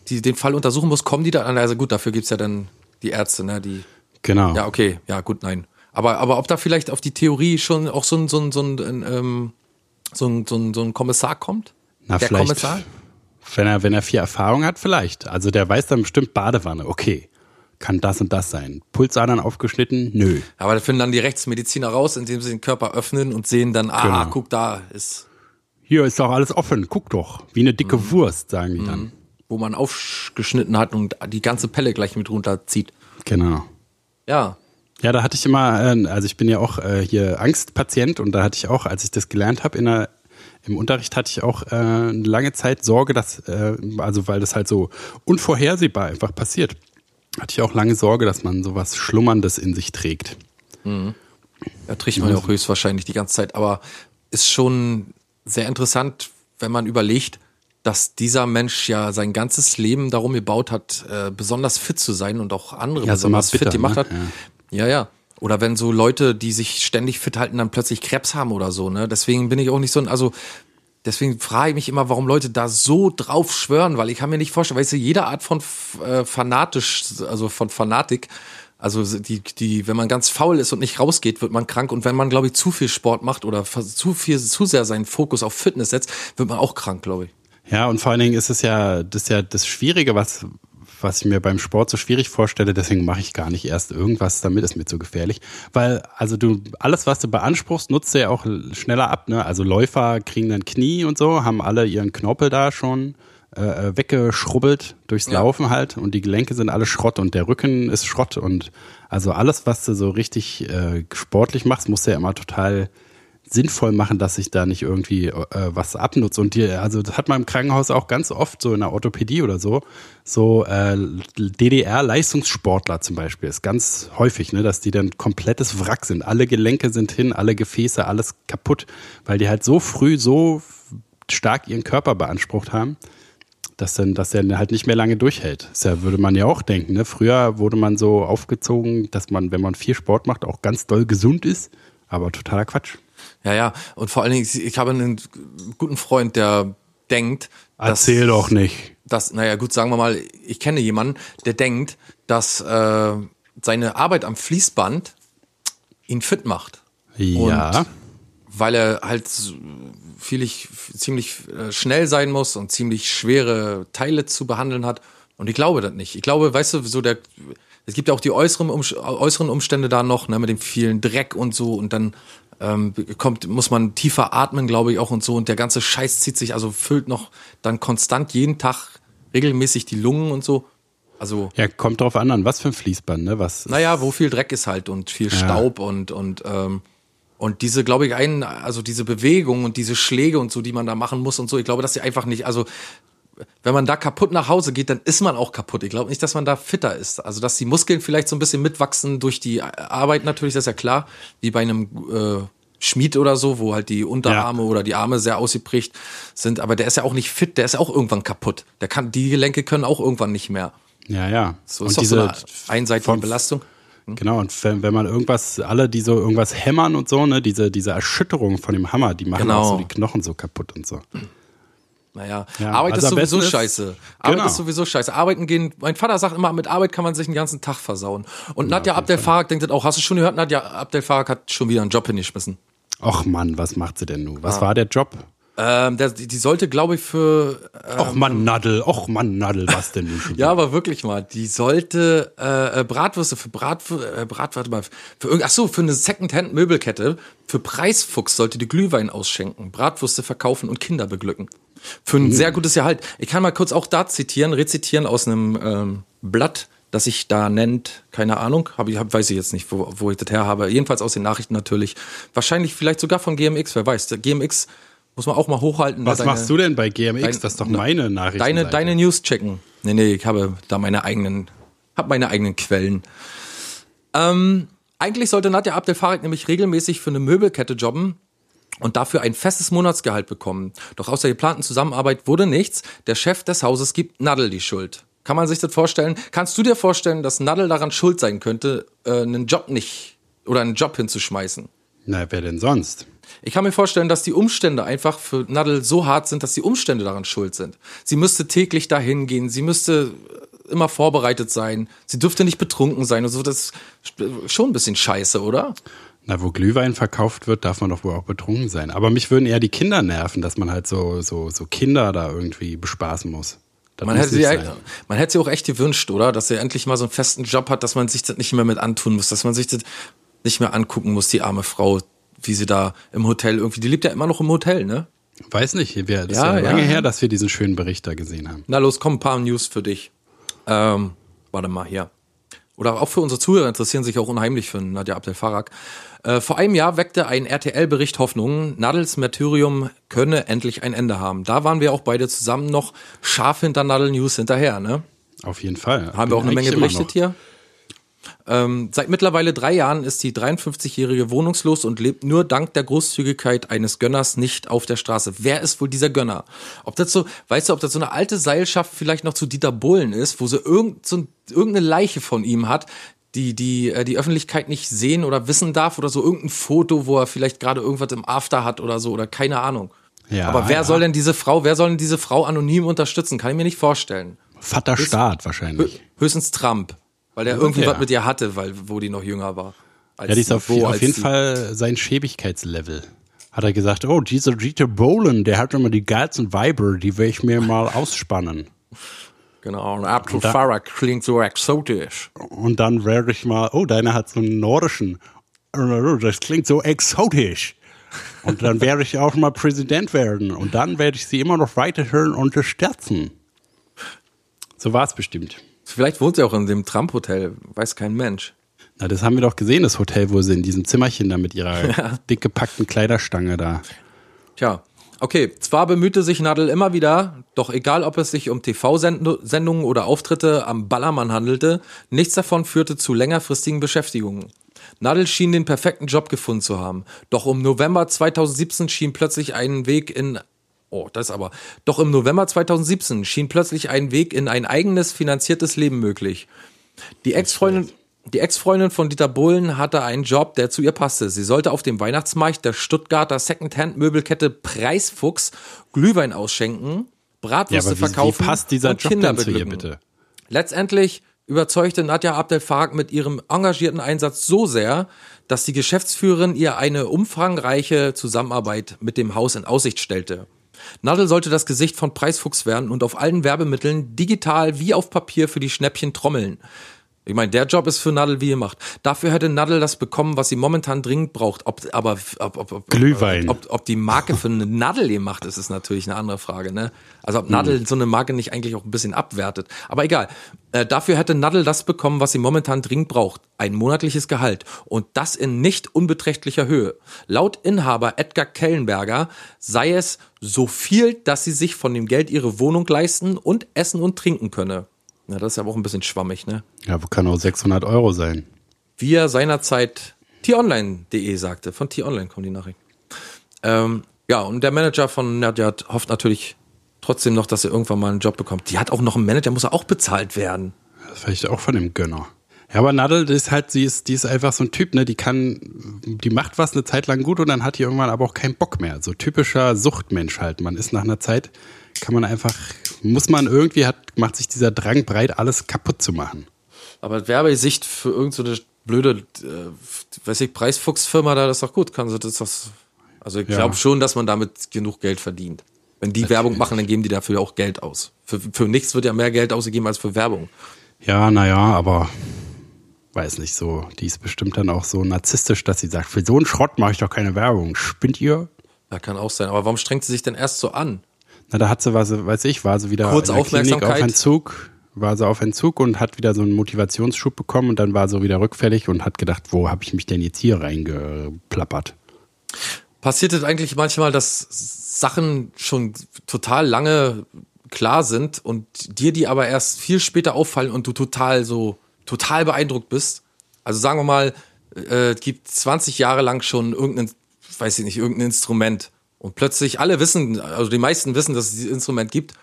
die, den Fall untersuchen muss, kommen die da an? Also gut, dafür gibt's ja dann die Ärzte, ne? Die, Genau. ja, okay, ja, gut, nein. Aber, aber ob da vielleicht auf die Theorie schon auch so ein, so ein, so ein, ähm, so ein, so ein, so ein Kommissar kommt? Na, der vielleicht, Kommissar? Wenn er, wenn er viel Erfahrung hat, vielleicht. Also der weiß dann bestimmt Badewanne, okay. Kann das und das sein. Pulsadern aufgeschnitten? Nö. Aber da finden dann die Rechtsmediziner raus, indem sie den Körper öffnen und sehen dann, ah, Genau. guck, da ist, Hier ist doch alles offen, guck doch. Wie eine dicke Wurst, sagen die dann. wo man aufgeschnitten hat und die ganze Pelle gleich mit runterzieht. Genau. Ja. Ja, da hatte ich immer, äh, also ich bin ja auch äh, hier Angstpatient und da hatte ich auch, als ich das gelernt habe in der im Unterricht hatte ich auch äh, eine lange Zeit Sorge, dass, äh, also weil das halt so unvorhersehbar einfach passiert, hatte ich auch lange Sorge, dass man sowas Schlummerndes in sich trägt. Da trägt man ja auch höchstwahrscheinlich die ganze Zeit. Aber ist schon sehr interessant, wenn man überlegt, dass dieser Mensch ja sein ganzes Leben darum gebaut hat, äh, besonders fit zu sein und auch andere Ja, besonders bitter, fit gemacht ne? hat. Ja. ja, Oder wenn so Leute, die sich ständig fit halten, dann plötzlich Krebs haben oder so. Ne? Deswegen bin ich auch nicht so ein, also deswegen frage ich mich immer, warum Leute da so drauf schwören, weil ich kann mir nicht vorstellen, weißt du, jede Art von äh, fanatisch, also von Fanatik, also die, die, wenn man ganz faul ist und nicht rausgeht, wird man krank. Und wenn man, glaube ich, zu viel Sport macht oder zu viel, zu sehr seinen Fokus auf Fitness setzt, wird man auch krank, glaube ich. Ja, und vor allen Dingen ist es ja das, ist ja das Schwierige, was, was ich mir beim Sport so schwierig vorstelle, deswegen mache ich gar nicht erst irgendwas, damit ist mir zu gefährlich. Weil, also du, alles, was du beanspruchst, nutzt du ja auch schneller ab, ne? Also Läufer kriegen dann Knie und so, haben alle ihren Knorpel da schon äh, weggeschrubbelt durchs Ja. Laufen halt und die Gelenke sind alle Schrott und der Rücken ist Schrott und also alles, was du so richtig äh, sportlich machst, musst du ja immer total sinnvoll machen, dass ich da nicht irgendwie äh, was abnutze. Und die, also das hat man im Krankenhaus auch ganz oft, so in der Orthopädie oder so, so äh, DDR-Leistungssportler zum Beispiel, ist ganz häufig, ne, dass die dann komplettes Wrack sind. Alle Gelenke sind hin, alle Gefäße, alles kaputt, weil die halt so früh so stark ihren Körper beansprucht haben, dass dann, dass er halt nicht mehr lange durchhält. Das ja, würde man ja auch denken. Ne? Früher wurde man so aufgezogen, dass man, wenn man viel Sport macht, auch ganz doll gesund ist. Aber totaler Quatsch. Ja, ja. Und vor allen Dingen, ich habe einen guten Freund, der denkt, dass, Erzähl doch nicht. dass, naja, gut, sagen wir mal, ich kenne jemanden, der denkt, dass äh, seine Arbeit am Fließband ihn fit macht. Ja. Und weil er halt viel, ziemlich äh, schnell sein muss und ziemlich schwere Teile zu behandeln hat. Und ich glaube das nicht. Ich glaube, weißt du, so der, es gibt ja auch die äußeren, äußeren Umstände da noch, ne, mit dem vielen Dreck und so und dann ähm, kommt, muss man tiefer atmen, glaube ich, auch und so und der ganze Scheiß zieht sich, also füllt noch dann konstant jeden Tag regelmäßig die Lungen und so. Also. Ja, kommt drauf an, an was für ein Fließband, ne? Was naja, wo viel Dreck ist halt und viel Staub ja. und, und, ähm, und diese, glaube ich, einen, also diese Bewegung und diese Schläge und so, die man da machen muss und so, ich glaube, dass sie einfach nicht, also wenn man da kaputt nach Hause geht, dann ist man auch kaputt. Ich glaube nicht, dass man da fitter ist. Also, dass die Muskeln vielleicht so ein bisschen mitwachsen durch die Arbeit natürlich, das ist ja klar, wie bei einem äh, Schmied oder so, wo halt die Unterarme ja. oder die Arme sehr ausgeprägt sind. Aber der ist ja auch nicht fit, der ist ja auch irgendwann kaputt. Der kann, die Gelenke können auch irgendwann nicht mehr. Ja, ja. So ist und diese so eine einseitige Belastung. Hm? Genau, und wenn, wenn man irgendwas, alle, die so irgendwas hämmern und so, ne, diese, diese Erschütterung von dem Hammer, die machen genau. auch so die Knochen so kaputt und so. Naja, ja, Arbeit also ist sowieso ist, scheiße. Arbeit genau. ist sowieso scheiße. Arbeiten gehen, mein Vater sagt immer, mit Arbeit kann man sich den ganzen Tag versauen. Und ja, Nadja Abdel Farag denkt auch, hast du schon gehört, Nadja Abdel Farag hat schon wieder einen Job hingeschmissen. Och Mann, was macht sie denn nun? Was ah. war der Job? Ähm, der, die sollte, glaube ich, für. Ähm, och Mann, Nadel, och Mann, Nadel, was denn nun schon? ja, aber wirklich mal, die sollte äh, äh Bratwürste für Brat, äh, Brat, warte mal, für irgend, ach so, für eine Secondhand-Möbelkette, für Preisfuchs sollte die Glühwein ausschenken, Bratwürste verkaufen und Kinder beglücken. Für ein mhm. sehr gutes Gehalt. Ich kann mal kurz auch da zitieren, rezitieren aus einem ähm, Blatt, das sich da nennt, keine Ahnung, hab ich, hab, weiß ich jetzt nicht, wo, wo ich das her habe. Jedenfalls aus den Nachrichten natürlich. Wahrscheinlich vielleicht sogar von GMX, wer weiß. Der GMX muss man auch mal hochhalten. Was deine, machst du denn bei GMX? Dein, das ist doch meine Nachricht. Deine, deine News checken. Nee, nee, ich habe da meine eigenen, hab meine eigenen Quellen. Ähm, eigentlich sollte Nadja Abdel Farid nämlich regelmäßig für eine Möbelkette jobben und dafür ein festes Monatsgehalt bekommen. Doch aus der geplanten Zusammenarbeit wurde nichts. Der Chef des Hauses gibt Nadel die Schuld. Kann man sich das vorstellen? Kannst du dir vorstellen, dass Nadel daran schuld sein könnte, äh, einen Job nicht oder einen Job hinzuschmeißen? Na, wer denn sonst? Ich kann mir vorstellen, dass die Umstände einfach für Nadel so hart sind, dass die Umstände daran schuld sind. Sie müsste täglich dahin gehen, sie müsste immer vorbereitet sein, sie dürfte nicht betrunken sein und so. Das ist schon ein bisschen scheiße, oder? Na, wo Glühwein verkauft wird, darf man doch wohl auch betrunken sein. Aber mich würden eher die Kinder nerven, dass man halt so, so, so Kinder da irgendwie bespaßen muss. man hätte, sie, man hätte sie auch echt gewünscht, oder? Dass sie endlich mal so einen festen Job hat, dass man sich das nicht mehr mit antun muss, dass man sich das nicht mehr angucken muss, die arme Frau, wie sie da im Hotel irgendwie, die lebt ja immer noch im Hotel, ne? Weiß nicht, das ja, ist ja lange ja. her, dass wir diesen schönen Bericht da gesehen haben. Na los, komm, ein paar News für dich. Ähm, warte mal hier. Oder auch für unsere Zuhörer interessieren sich auch unheimlich für Nadja Abdel Farag. Äh, vor einem Jahr weckte ein RTL-Bericht Hoffnungen, Nadels Martyrium könne endlich ein Ende haben. Da waren wir auch beide zusammen noch scharf hinter Nadel News hinterher, ne? Auf jeden Fall. Haben wir auch eine Menge berichtet hier? Ähm, seit mittlerweile drei Jahren ist die 53-Jährige wohnungslos und lebt nur dank der Großzügigkeit eines Gönners nicht auf der Straße. Wer ist wohl dieser Gönner? Ob das so, weißt du, ob das so eine alte Seilschaft vielleicht noch zu Dieter Bohlen ist, wo sie irgend, so, irgendeine Leiche von ihm hat, die die äh, die Öffentlichkeit nicht sehen oder wissen darf oder so irgendein Foto, wo er vielleicht gerade irgendwas im After hat oder so oder keine Ahnung. Ja, Aber wer ja. soll denn diese Frau, wer soll denn diese Frau anonym unterstützen? Kann ich mir nicht vorstellen. Vater Staat wahrscheinlich. Höchstens Trump. Weil der irgendwie ja. was mit ihr hatte, weil, wo die noch jünger war. ja, die ist auf, wo, auf jeden Fall sein Schäbigkeitslevel. Hat er gesagt, oh, dieser Dieter Bohlen, der hat immer die geilsten Weiber, die will ich mir mal ausspannen. Genau, und Abdul Farag klingt so exotisch. Und dann werde ich mal, oh, deiner hat so einen nordischen, das klingt so exotisch. Und dann werde ich auch mal Präsident werden. Und dann werde ich sie immer noch weiterhin unterstützen. So war es bestimmt. Vielleicht wohnt sie auch in dem Trump-Hotel, weiß kein Mensch. Na, das haben wir doch gesehen, das Hotel, wo sie in diesem Zimmerchen da mit ihrer ja. dick gepackten Kleiderstange da. Tja, okay. Zwar bemühte sich Nadel immer wieder, doch egal ob es sich um TV-Sendungen oder Auftritte am Ballermann handelte, nichts davon führte zu längerfristigen Beschäftigungen. Nadel schien den perfekten Job gefunden zu haben. Doch um November 2017 schien plötzlich ein Weg in Oh, das aber. Doch im November 2017 schien plötzlich ein Weg in ein eigenes finanziertes Leben möglich. Die Ex-Freundin, die Ex-Freundin von Dieter Bohlen hatte einen Job, der zu ihr passte. Sie sollte auf dem Weihnachtsmarkt der Stuttgarter Secondhand-Möbelkette Preisfuchs Glühwein ausschenken, Bratwürste ja, wie, verkaufen wie passt dieser und Job Kinder zu ihr, bitte? Letztendlich überzeugte Nadja Abdel Farag mit ihrem engagierten Einsatz so sehr, dass die Geschäftsführerin ihr eine umfangreiche Zusammenarbeit mit dem Haus in Aussicht stellte. Nadel sollte das Gesicht von Preisfuchs werden und auf allen Werbemitteln digital wie auf Papier für die Schnäppchen trommeln. Ich meine, der Job ist für Nadel wie gemacht. Dafür hätte Nadel das bekommen, was sie momentan dringend braucht. Ob, aber ob, ob, ob, Glühwein. Ob, ob die Marke für eine Nadel gemacht ist, ist natürlich eine andere Frage. Ne? Also ob Nadel Hm. so eine Marke nicht eigentlich auch ein bisschen abwertet. Aber egal. Äh, dafür hätte Nadel das bekommen, was sie momentan dringend braucht. Ein monatliches Gehalt. Und das in nicht unbeträchtlicher Höhe. Laut Inhaber Edgar Kellenberger sei es so viel, dass sie sich von dem Geld ihre Wohnung leisten und essen und trinken könne. Na, das ist aber auch ein bisschen schwammig, ne? Ja, wo kann auch 600 Euro sein? wie er seinerzeit t-online.de sagte. Von t-online kommen die Nachrichten. Ähm, ja, und der Manager von Nadja hofft natürlich trotzdem noch, dass er irgendwann mal einen Job bekommt. Die hat auch noch einen Manager, muss er auch bezahlt werden. Das vielleicht auch von dem Gönner. Ja, aber Nadel, die ist halt, sie ist, die ist einfach so ein Typ, ne, die kann, die macht was eine Zeit lang gut und dann hat die irgendwann aber auch keinen Bock mehr. So typischer Suchtmensch halt. Man ist nach einer Zeit, kann man einfach, muss man irgendwie hat, macht sich dieser Drang breit, alles kaputt zu machen. Aber Werbesicht für irgendeine so blöde, äh, weiß ich, Preisfuchsfirma da, das ist doch gut. Kann sie das, das also ich Ja. glaube schon, dass man damit genug Geld verdient. Wenn die Werbung machen, dann geben die dafür auch Geld aus. Für, für nichts wird ja mehr Geld ausgegeben als für Werbung. Ja, naja, aber weiß nicht so. Die ist bestimmt dann auch so narzisstisch, dass sie sagt, für so einen Schrott mache ich doch keine Werbung. Spinnt ihr? Ja, kann auch sein. Aber warum strengt sie sich denn erst so an? Na, da hat sie, was, weiß ich, war sie wieder Kurz in der Klinik auf. Entzug, war sie auf Entzug und hat wieder so einen Motivationsschub bekommen und dann war sie wieder rückfällig und hat gedacht, wo habe ich mich denn jetzt hier reingeplappert? Passiert es eigentlich manchmal, dass Sachen schon total lange klar sind und dir die aber erst viel später auffallen und du total so, total beeindruckt bist? Also sagen wir mal, äh, es gibt 20 Jahre lang schon irgendein, weiß ich nicht, irgendein Instrument und plötzlich alle wissen, also die meisten wissen, dass es dieses Instrument gibt,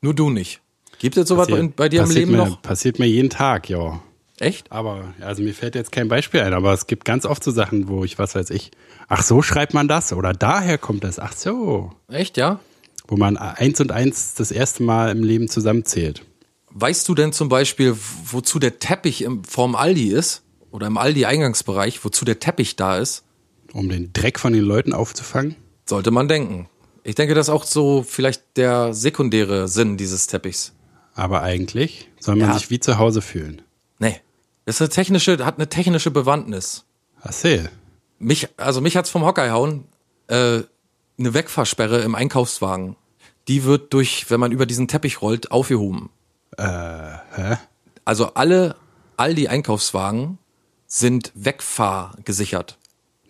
nur du nicht. Gibt es sowas bei, bei dir im passiert Leben mir, noch? Passiert mir jeden Tag, ja. Echt? Aber, also mir fällt jetzt kein Beispiel ein, aber es gibt ganz oft so Sachen, wo ich, was weiß ich, ach so schreibt man das oder daher kommt das, ach so. Echt, ja? Wo man eins und eins das erste Mal im Leben zusammenzählt. Weißt du denn zum Beispiel, wozu der Teppich im, vorm Aldi ist? Oder im Aldi-Eingangsbereich, wozu der Teppich da ist? Um den Dreck von den Leuten aufzufangen? Sollte man denken. Ich denke, das ist auch so vielleicht der sekundäre Sinn dieses Teppichs. Aber eigentlich soll man Ja. sich wie zu Hause fühlen. Nee. Das ist eine technische, hat eine technische Bewandtnis. Erzähl. Mich, also mich hat's vom Hocker gehauen. Äh, eine Wegfahrsperre im Einkaufswagen. Die wird durch, wenn man über diesen Teppich rollt, aufgehoben. Äh, hä? Also alle Aldi-Einkaufswagen sind wegfahrgesichert.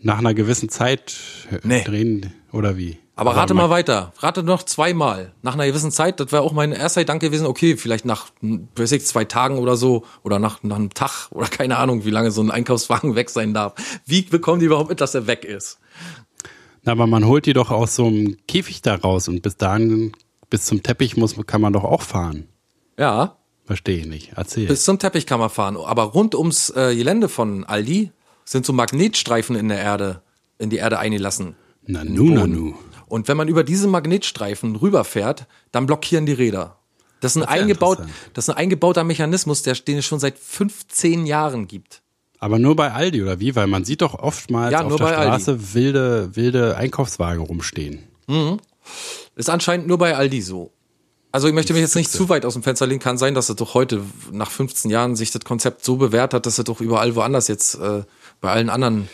Nach einer gewissen Zeit Nee. drehen oder wie? Aber rate mal weiter. Rate noch zweimal. Nach einer gewissen Zeit, das wäre auch mein erster Gedanke gewesen, okay, vielleicht nach, hm, weiß ich, zwei Tagen oder so, oder nach, nach einem Tag, oder keine Ahnung, wie lange so ein Einkaufswagen weg sein darf. Wie bekommen die überhaupt mit, dass er weg ist? Na, aber man holt die doch aus so einem Käfig da raus und bis dahin, bis zum Teppich muss, kann man doch auch fahren. Ja, Verstehe ich nicht. Erzähl. bis zum Teppich kann man fahren. Aber rund ums äh, Gelände von Aldi sind so Magnetstreifen in der Erde, in die Erde eingelassen. Na nu, na nu. Und wenn man über diese Magnetstreifen rüberfährt, dann blockieren die Räder. Das ist ein, Das eingebaut, das ist ein eingebauter Mechanismus, der, den es schon seit 15 Jahren gibt. Aber nur bei Aldi oder wie? Weil man sieht doch oftmals Ja, auf der bei Aldi. Straße wilde, wilde Einkaufswagen rumstehen. Ist anscheinend nur bei Aldi so. Also ich möchte mich jetzt nicht zu weit aus dem Fenster lehnen. Kann sein, dass es doch heute nach 15 Jahren sich das Konzept so bewährt hat, dass es doch überall woanders jetzt äh, bei allen anderen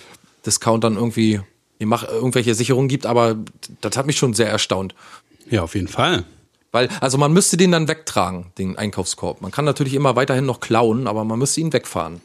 Discountern irgendwie ihr mach, irgendwelche Sicherungen gibt. Aber das hat mich schon sehr erstaunt. Ja, auf jeden Fall. Weil, also man müsste den dann wegtragen, den Einkaufskorb. Man kann natürlich immer weiterhin noch klauen, aber man müsste ihn wegfahren.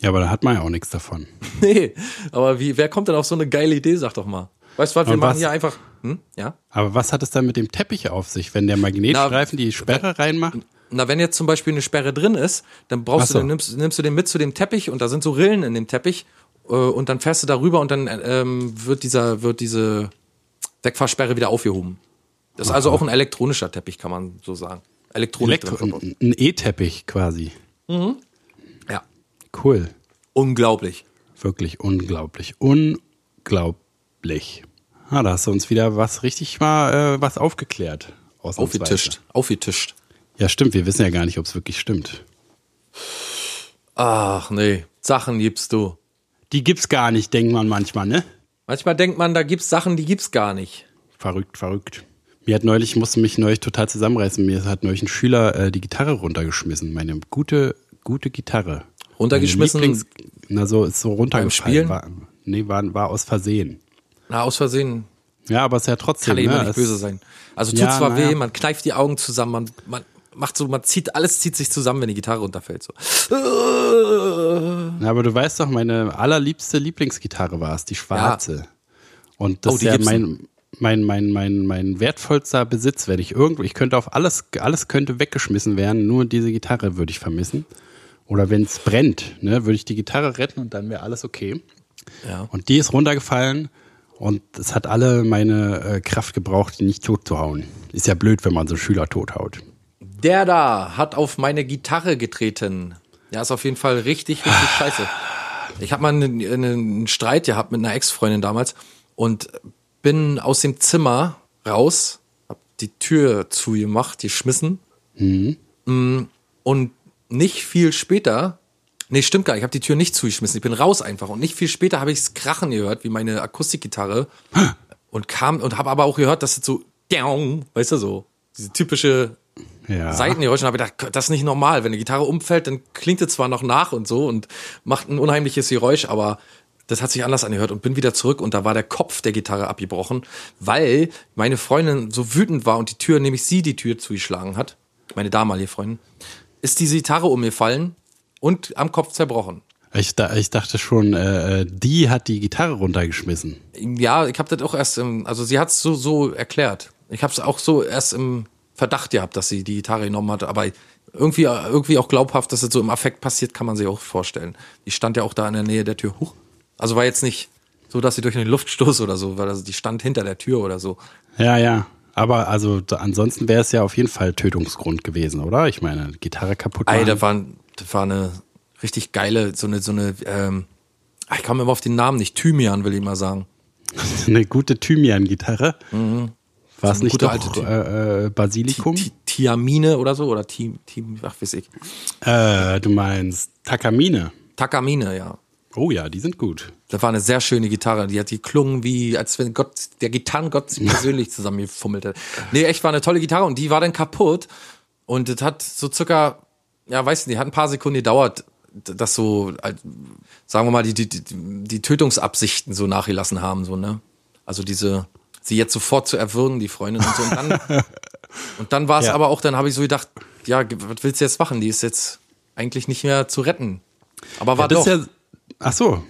Ja, aber da hat man ja auch nichts davon. Nee, aber wie, wer kommt denn auf so eine geile Idee, sag doch mal. Weißt du was, wir machen was- hier einfach, hm, ja? Aber was hat es dann mit dem Teppich auf sich, wenn der Magnetstreifen die Sperre reinmacht? Na, wenn jetzt zum Beispiel eine Sperre drin ist, dann brauchst so. du, dann nimmst, nimmst du den mit zu dem Teppich und da sind so Rillen in dem Teppich äh, und dann fährst du darüber und dann ähm, wird dieser, wird diese Wegfahrsperre wieder aufgehoben. Das ist also auch ein elektronischer Teppich, kann man so sagen. Elektronik Elektro ein E-Teppich quasi. Ja. Cool. Unglaublich. Wirklich unglaublich. Unglaublich. Ah, da hast du uns wieder was richtig mal äh, was aufgeklärt. Aufgetischt. Aufgetischt. Ja, stimmt. Wir wissen ja gar nicht, ob es wirklich stimmt. Ach nee, Sachen gibst du. Die gibt's gar nicht, denkt man manchmal, ne? Manchmal denkt man, da gibt's Sachen, die gibt's gar nicht. Verrückt, verrückt. Mir hat neulich, ich musste mich neulich total zusammenreißen. Mir hat neulich ein Schüler äh, die Gitarre runtergeschmissen. Meine gute, gute Gitarre. Runtergeschmissen? Lieblings- Na, so, ist so runtergefallen. Spielen? War, nee, war, war aus Versehen. Na, aus Versehen Ja, aber es ist ja trotzdem. kann ja immer ne? nicht es- böse sein. Also tut Ja, zwar naja. weh, man kneift die Augen zusammen, man, man macht so, man zieht, alles zieht sich zusammen, wenn die Gitarre runterfällt. So. Ja, aber du weißt doch, meine allerliebste Lieblingsgitarre war es, die schwarze. Und das Oh, ist ja mein, mein, mein, mein, mein wertvollster Besitz, wenn ich irgendwo, ich könnte auf alles, alles könnte weggeschmissen werden, nur diese Gitarre würde ich vermissen. Oder wenn es brennt, ne, würde ich die Gitarre retten und dann wäre alles okay. Ja. Und die ist runtergefallen und es hat alle meine äh, Kraft gebraucht, die nicht tot zu hauen. Ist ja blöd, wenn man so einen Schüler tothaut. Der da hat auf meine Gitarre getreten. Ja, ist auf jeden Fall richtig, richtig scheiße. Ich habe mal einen, einen Streit gehabt mit einer Ex-Freundin damals und bin aus dem Zimmer raus, hab die Tür zugemacht, geschmissen. Mm, Und nicht viel später, nee, stimmt gar nicht, ich habe die Tür nicht zugeschmissen, ich bin raus einfach. Und nicht viel später habe ich's krachen gehört, wie meine Akustikgitarre. und kam und habe aber auch gehört, dass es so, weißt du, so, diese typische Ja. Seitengeräusche und habe gedacht, das ist nicht normal. Wenn eine Gitarre umfällt, dann klingt es zwar noch nach und so und macht ein unheimliches Geräusch, aber das hat sich anders angehört und bin wieder zurück und da war der Kopf der Gitarre abgebrochen, weil meine Freundin so wütend war und die Tür, nämlich sie die Tür zugeschlagen hat, meine damalige Freundin, ist diese Gitarre umgefallen und am Kopf zerbrochen. Ich, da, ich dachte schon, äh, äh, die hat die Gitarre runtergeschmissen. Ja, ich habe das auch erst, im, also sie hat es so, so erklärt. Ich habe es auch so erst im Verdacht gehabt, dass sie die Gitarre genommen hat, aber irgendwie, irgendwie auch glaubhaft, dass es so im Affekt passiert, kann man sich auch vorstellen. Die stand ja auch da in der Nähe der Tür. Huch. Also war jetzt nicht so, dass sie durch einen Luftstoß oder so, weil also die stand hinter der Tür oder so. Ja, ja. Aber also da, ansonsten wäre es ja auf jeden Fall Tötungsgrund gewesen, oder? Ich meine, Gitarre kaputt Ey, das war, das war eine richtig geile, so eine, so eine, ähm, ich komme immer auf den Namen nicht, Thymian will ich mal sagen. eine gute Thymian-Gitarre. War es nicht gute doch alte äh, äh, Basilikum? Ti- Tiamine oder so, oder Ti, Ti, ach, weiß ich. Äh, du meinst Takamine. Takamine, ja. Oh ja, die sind gut. Das war eine sehr schöne Gitarre. Die hat geklungen wie, als wenn Gott, der Gitarrengott sie persönlich zusammengefummelt hat. Nee, echt war eine tolle Gitarre und die war dann kaputt. Und das hat so circa, ja, weiß nicht, hat ein paar Sekunden gedauert, dass so, sagen wir mal, die, die, die, die Tötungsabsichten so nachgelassen haben, so, ne? Also diese, sie jetzt sofort zu erwürgen, die Freundin und so. Und dann, und dann war es Ja. aber auch, dann habe ich so gedacht, ja, was willst du jetzt machen? Die ist jetzt eigentlich nicht mehr zu retten. Aber war Ja, das doch. ja. Ach so.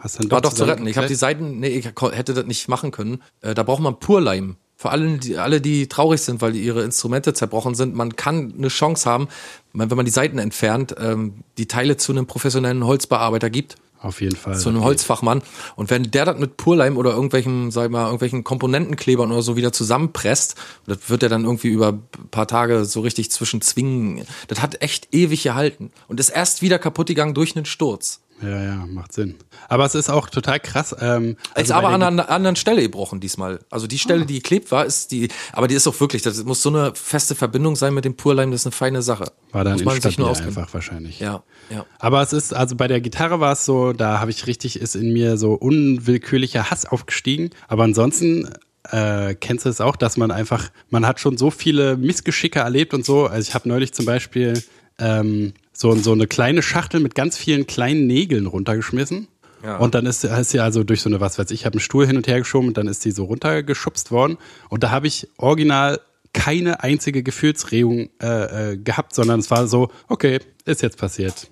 Hast dann War doch zu retten. Ich habe die? Seiten, nee, ich hätte das nicht machen können. Äh, da braucht man Purleim. Für alle die, alle, die traurig sind, weil ihre Instrumente zerbrochen sind, man kann eine Chance haben, wenn man die Seiten entfernt, ähm, die Teile zu einem professionellen Holzbearbeiter gibt, Auf jeden Fall. zu einem Holzfachmann. Und wenn der das mit Purleim oder irgendwelchen, sag ich mal, irgendwelchen Komponentenklebern oder so wieder zusammenpresst, das wird er dann irgendwie über ein paar Tage so richtig zwischen zwingen. Das hat echt ewig gehalten und ist erst wieder kaputt gegangen durch einen Sturz. Ja, ja, macht Sinn. Aber es ist auch total krass. Ähm, ist also aber bei an einer anderen Stelle gebrochen diesmal. Also die Stelle, die geklebt war, ist die, aber die ist auch wirklich, das muss so eine feste Verbindung sein mit dem Purleim, das ist eine feine Sache. War dann muss man sich nur auskennen. einfach wahrscheinlich. Ja, ja. Aber es ist, also bei der Gitarre war es so, da habe ich richtig, ist in mir so unwillkürlicher Hass aufgestiegen. Aber ansonsten äh, kennst du es auch, dass man einfach, man hat schon so viele Missgeschicke erlebt und so. Also ich habe neulich zum Beispiel ähm, so, so eine kleine Schachtel mit ganz vielen kleinen Nägeln runtergeschmissen. Ja. Und dann ist, ist sie also durch so eine, was weiß ich, habe einen Stuhl hin und her geschoben und dann ist sie so runtergeschubst worden. Und da habe ich original keine einzige Gefühlsregung äh, äh, gehabt, sondern es war so, okay, ist jetzt passiert.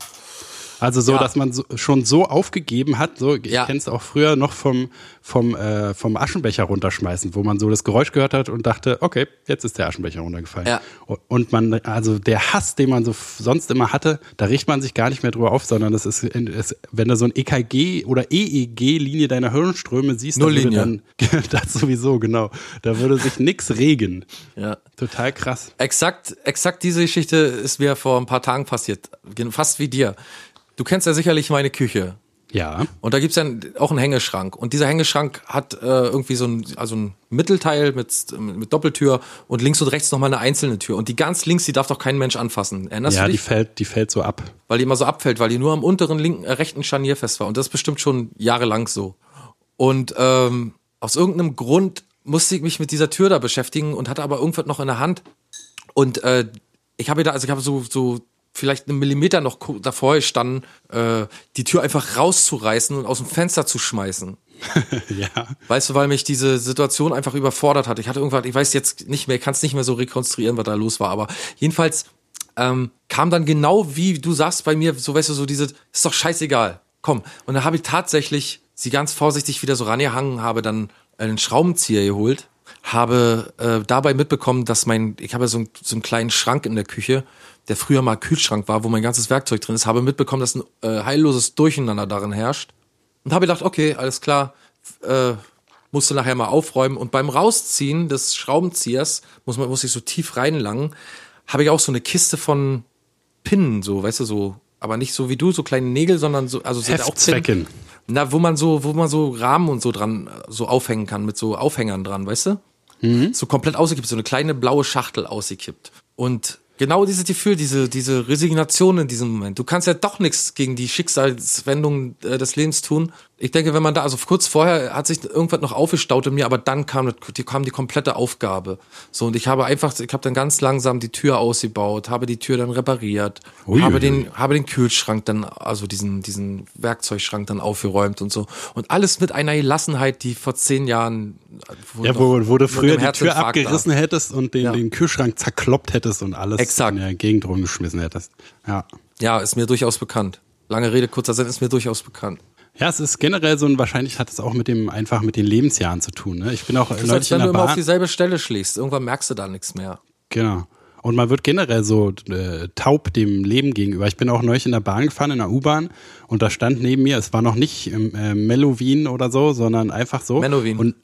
Also so, Ja. dass man so, schon so aufgegeben hat, so ich Ja. kenne es auch früher noch vom vom äh, vom Aschenbecher runterschmeißen, wo man so das Geräusch gehört hat und dachte, okay, jetzt ist der Aschenbecher runtergefallen. Ja. Und- man also der Hass, den man so sonst immer hatte, da riecht man sich gar nicht mehr drüber auf, sondern das ist, ist wenn du so ein EKG oder EEG-Linie deiner Hirnströme siehst, dann würde Nulllinie. dann das sowieso genau, da würde sich nix regen. ja. Total krass. Exakt, exakt diese Geschichte ist mir vor ein paar Tagen passiert. Fast wie dir. Du kennst ja sicherlich meine Küche. Ja. Und da gibt's dann auch einen Hängeschrank. Und dieser Hängeschrank hat äh, irgendwie so ein, also ein Mittelteil mit, mit Doppeltür und links und rechts nochmal eine einzelne Tür. Und die ganz links, die darf doch kein Mensch anfassen. Erinnerst Ja, du die dich? fällt, die fällt so ab. weil die immer so abfällt, weil die nur am unteren linken, äh, rechten Scharnier fest war. Und das ist bestimmt schon jahrelang so. Und ähm, aus irgendeinem Grund musste ich mich mit dieser Tür da beschäftigen und hatte aber irgendwas noch in der Hand. Und äh, ich habe da, also ich habe so, so vielleicht einen Millimeter noch davor gestanden, äh, die Tür einfach rauszureißen und aus dem Fenster zu schmeißen. ja. Weißt du, weil mich diese Situation einfach überfordert hat. Ich hatte irgendwann, ich weiß jetzt nicht mehr, kann es nicht mehr so rekonstruieren, was da los war, aber jedenfalls ähm, kam dann genau wie du sagst bei mir, so weißt du, so diese, ist doch scheißegal, komm. Und dann habe ich tatsächlich sie ganz vorsichtig wieder so rangehangen, habe dann einen Schraubenzieher geholt, habe äh, dabei mitbekommen, dass mein, ich habe so, einen- so einen kleinen Schrank in der Küche, der früher mal Kühlschrank war, wo mein ganzes Werkzeug drin ist, habe mitbekommen, dass ein äh, heilloses Durcheinander darin herrscht. Und habe gedacht, okay, alles klar, äh, musste nachher mal aufräumen. Und beim Rausziehen des Schraubenziehers, muss man, muss ich so tief reinlangen, habe ich auch so eine Kiste von Pinnen, so, weißt du, so, aber nicht so wie du, so kleine Nägel, sondern so, also sind auch. Pinnen. Na, wo man so, wo man so Rahmen und so dran, so aufhängen kann, mit so Aufhängern dran, weißt du? So komplett ausgekippt, so eine kleine blaue Schachtel ausgekippt. Und genau dieses Gefühl, diese, diese Resignation in diesem Moment. Du kannst ja doch nichts gegen die Schicksalswendung äh, des Lebens tun. Ich denke, wenn man da, also kurz vorher hat sich irgendwas noch aufgestaut in mir, aber dann kam, die, kam die komplette Aufgabe. So, und ich habe einfach, ich habe dann ganz langsam die Tür ausgebaut, habe die Tür dann repariert, Ui, habe den, habe den Kühlschrank dann, also diesen, diesen Werkzeugschrank dann aufgeräumt und so. Und alles mit einer Gelassenheit, die vor zehn Jahren, Ja, wo, wo du früher die Tür abgerissen hättest und den, Ja. den Kühlschrank zerkloppt hättest und alles Exakt. in der Gegend rumgeschmissen hättest. Ja. Ja, ist mir durchaus bekannt. Lange Rede, kurzer Sinn, ist mir durchaus bekannt. Ja, es ist generell so ein, wahrscheinlich hat es auch mit dem, einfach mit den Lebensjahren zu tun. Ne? Ich bin auch Das ist, als neulich in wenn du der immer auf Bahn. dieselbe Stelle schlägst. Irgendwann merkst du da nichts mehr. Genau. Und man wird generell so äh, taub dem Leben gegenüber. Ich bin auch neulich in der Bahn gefahren, in der U-Bahn, und da stand neben mir, es war noch nicht ähm, äh, Mellowin oder so, sondern einfach so. Menowin. Und,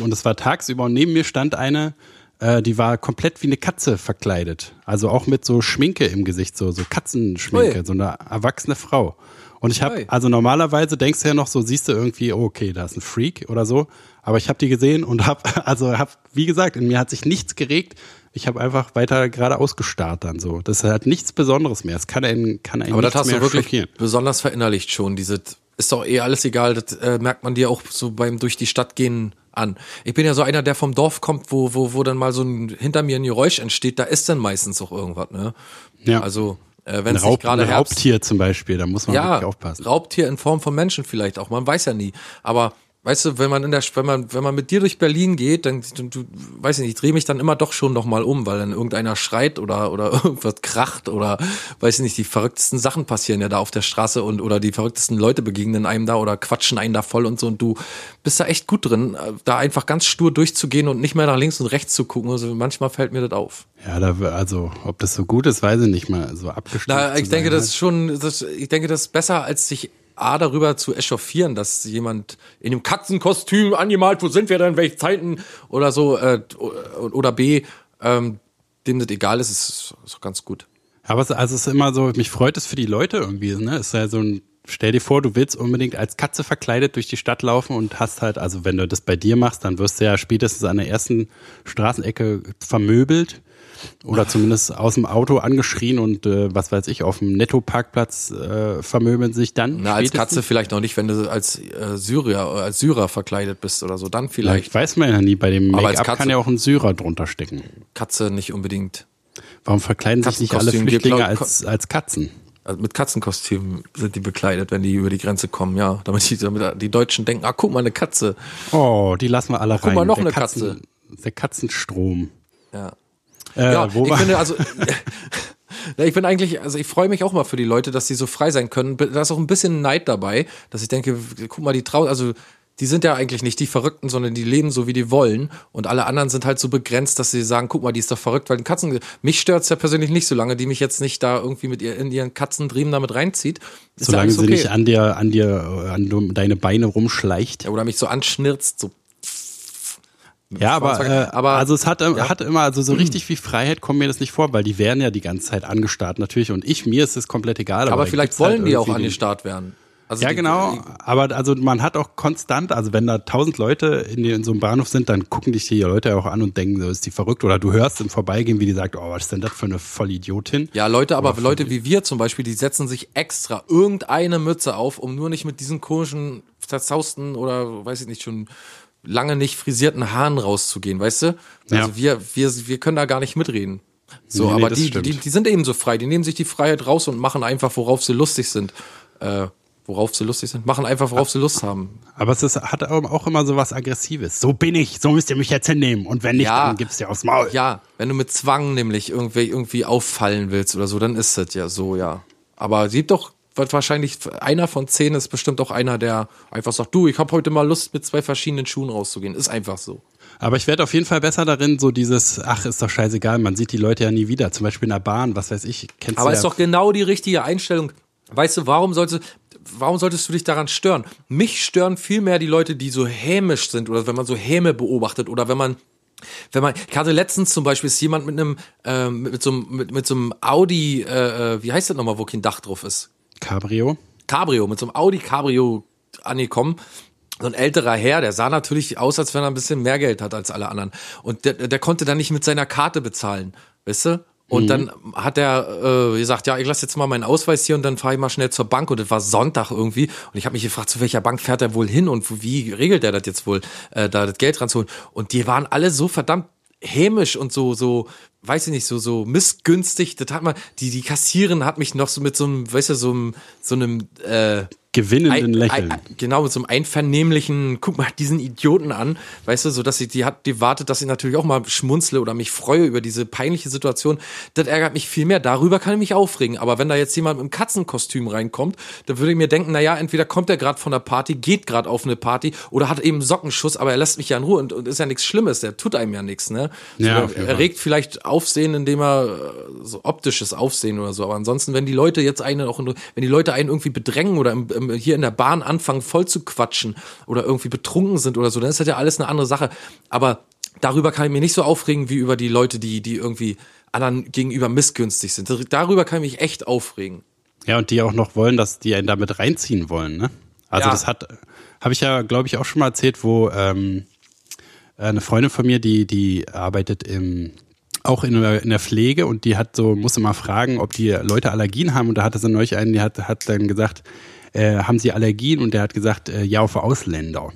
und es war tagsüber und neben mir stand eine, äh, die war komplett wie eine Katze verkleidet. Also auch mit so Schminke im Gesicht, so, so Katzenschminke, Ui. so eine erwachsene Frau. Und ich habe, also normalerweise denkst du ja noch so, siehst du irgendwie, oh, okay, da ist ein Freak oder so. Aber ich habe die gesehen und habe, also habe, wie gesagt, in mir hat sich nichts geregt. Ich habe einfach weiter geradeaus gestarrt dann so. Das halt nichts Besonderes mehr. Es kann einen, kann einen Aber das hast du wirklich schockieren. besonders verinnerlicht schon. Diese, ist doch eh alles egal. Das äh, merkt man dir auch so beim durch die Stadt gehen an. Ich bin ja so einer, der vom Dorf kommt, wo, wo, wo dann mal so ein, hinter mir ein Geräusch entsteht. Da ist dann meistens auch irgendwas, ne? Ja. Also, äh, wenn es gerade Raubtier zum Beispiel, da muss man ja, wirklich aufpassen. Raubtier in Form von Menschen vielleicht auch. Man weiß ja nie. Aber weißt du, wenn man in der, wenn man, wenn man mit dir durch Berlin geht, dann, du, du weiß ich nicht, ich drehe mich dann immer doch schon noch mal um, weil dann irgendeiner schreit oder oder irgendwas kracht oder weiß ich nicht, die verrücktesten Sachen passieren ja da auf der Straße und oder die verrücktesten Leute begegnen einem da oder quatschen einen da voll und so und du bist da echt gut drin, da einfach ganz stur durchzugehen und nicht mehr nach links und rechts zu gucken. Also manchmal fällt mir das auf. Ja, da, also, ob das so gut ist, weiß ich nicht mal. So abgestimmt. Na, ich denke, das halt. ist schon, das, ich denke, das ist besser, als sich A darüber zu echauffieren, dass jemand in einem Katzenkostüm angemalt, wo sind wir denn, welche Zeiten oder so, äh, oder B, ähm, dem das egal ist, ist, ist ganz gut. Aber es, also es ist immer so, mich freut es für die Leute irgendwie, ne? Es ist ja so ein, stell dir vor, du willst unbedingt als Katze verkleidet durch die Stadt laufen und hast halt, also wenn du das bei dir machst, dann wirst du ja spätestens an der ersten Straßenecke vermöbelt oder zumindest aus dem Auto angeschrien und äh, was weiß ich, auf dem Netto-Parkplatz äh, vermöbeln sich dann. Na, als spätestens. Katze vielleicht noch nicht, wenn du als äh, Syrier, äh, als Syrer verkleidet bist oder so, dann vielleicht. Vielleicht weiß man ja nie, bei dem als Make-up Katze- kann ja auch ein Syrer drunter stecken. Katze nicht unbedingt. Warum verkleiden sich nicht alle Flüchtlinge als, als Katzen? Also mit Katzenkostüm sind die bekleidet, wenn die über die Grenze kommen, ja. Damit die, damit die Deutschen denken, ah, guck mal, eine Katze. Oh, die lassen wir alle rein. mal, noch der eine Katzen, Der Katzenstrom. Ja. Äh, ja, wo ich finde, also, ja, ich bin eigentlich, also ich freue mich auch mal für die Leute, dass sie so frei sein können. Da ist auch ein bisschen Neid dabei, dass ich denke, guck mal, die trauen, also die sind ja eigentlich nicht die Verrückten, sondern die leben so, wie die wollen. Und alle anderen sind halt so begrenzt, dass sie sagen, guck mal, die ist doch verrückt, weil die Katzen, mich stört's ja persönlich nicht, solange die mich jetzt nicht da irgendwie mit ihr in ihren Katzendriemen damit reinzieht. Solange sie nicht an dir, an dir, an deine Beine rumschleicht. Ja, oder mich so anschnirzt, so. Ja, aber, äh, aber- also es hat, ja. hat immer, also so richtig wie Freiheit kommt mir das nicht vor, weil die werden ja die ganze Zeit angestarrt natürlich und ich, mir ist es komplett egal. Aber da vielleicht halt wollen die auch irgendwie an den Start werden. Also ja, die- genau. die- Aber also man hat auch konstant, also wenn da tausend Leute in, in so einem Bahnhof sind, dann gucken dich die Leute auch an und denken, so ist die verrückt. Oder du hörst im Vorbeigehen, wie die sagt, oh, was ist denn das für eine Vollidiotin? Ja, Leute, aber Leute wie wir zum Beispiel, die setzen sich extra irgendeine Mütze auf, um nur nicht mit diesen komischen, zerzausten oder weiß ich nicht, schon lange nicht frisierten Haaren rauszugehen, weißt du? Also Ja. wir, wir, wir können da gar nicht mitreden. So, Nee, nee, aber das die, die, die sind eben so frei, die nehmen sich die Freiheit raus und machen einfach, worauf sie lustig sind. Äh, worauf sie lustig sind, machen einfach, worauf sie Lust haben. Aber es ist, hat auch immer so was Aggressives. So bin ich, so müsst ihr mich jetzt hinnehmen. Und wenn nicht, Ja. dann gibt's dir aufs Maul. Ja, wenn du mit Zwang nämlich irgendwie, irgendwie auffallen willst oder so, dann ist das ja so, ja. Aber es gibt doch wird wahrscheinlich einer von zehn ist bestimmt auch einer, der einfach sagt, du, ich habe heute mal Lust, mit zwei verschiedenen Schuhen rauszugehen. Ist einfach so. Aber ich werde auf jeden Fall besser darin, so dieses, ach, ist doch scheißegal, man sieht die Leute ja nie wieder. Zum Beispiel in der Bahn, was weiß ich, kennst Aber du ist ja. doch genau die richtige Einstellung. Weißt du, warum solltest, warum solltest du dich daran stören? Mich stören viel mehr die Leute, die so hämisch sind oder wenn man so Häme beobachtet oder wenn man wenn man, ich hatte letztens zum Beispiel ist jemand mit einem, ähm, mit, so einem, mit, mit so einem Audi, äh, äh, wie heißt das nochmal, wo kein Dach drauf ist? Cabrio. Cabrio, mit so einem Audi Cabrio angekommen. So ein älterer Herr, der sah natürlich aus, als wenn er ein bisschen mehr Geld hat als alle anderen. Und der, der konnte dann nicht mit seiner Karte bezahlen, weißt du? Und dann hat er äh, gesagt, ja, ich lasse jetzt mal meinen Ausweis hier und dann fahre ich mal schnell zur Bank. Und es war Sonntag irgendwie. Und ich habe mich gefragt, zu welcher Bank fährt er wohl hin und wie regelt er das jetzt wohl, äh, da das Geld ranzuholen. Und die waren alle so verdammt hämisch und so, so, weiß ich nicht, so, so missgünstig. Das hat man, die, die Kassierin hat mich noch so mit so einem, weißt du, so einem, so einem, äh, Gewinnenden ein, Lächeln. ein, genau, mit so einem einvernehmlichen, guck mal diesen Idioten an, weißt du, so dass sie, die hat, die wartet, dass ich natürlich auch mal schmunzle oder mich freue über diese peinliche Situation. Das ärgert mich viel mehr. Darüber kann ich mich aufregen. Aber wenn da jetzt jemand mit einem Katzenkostüm reinkommt, dann würde ich mir denken, naja, entweder kommt er gerade von der Party, geht gerade auf eine Party oder hat eben Sockenschuss, aber er lässt mich ja in Ruhe und, und ist ja nichts Schlimmes. Der tut einem ja nichts, ne? So, Ja, Fall. erregt vielleicht Aufsehen, indem er äh, so optisches Aufsehen oder so. Aber ansonsten, wenn die Leute jetzt einen auch, wenn die Leute einen irgendwie bedrängen oder im, im, hier in der Bahn anfangen voll zu quatschen oder irgendwie betrunken sind oder so, dann ist das ja alles eine andere Sache. Aber darüber kann ich mich nicht so aufregen wie über die Leute, die, die irgendwie anderen gegenüber missgünstig sind. Darüber kann ich mich echt aufregen. Ja, und die auch noch wollen, dass die einen damit reinziehen wollen, ne? Also Ja. das hat, habe ich ja, glaube ich, auch schon mal erzählt, wo ähm, eine Freundin von mir, die, die arbeitet im auch in der, in der Pflege und die hat so, musste mal fragen, ob die Leute Allergien haben und da hatte sie neulich einen, die hat, hat dann gesagt, äh, haben sie Allergien und der hat gesagt, äh, ja, auf Ausländer.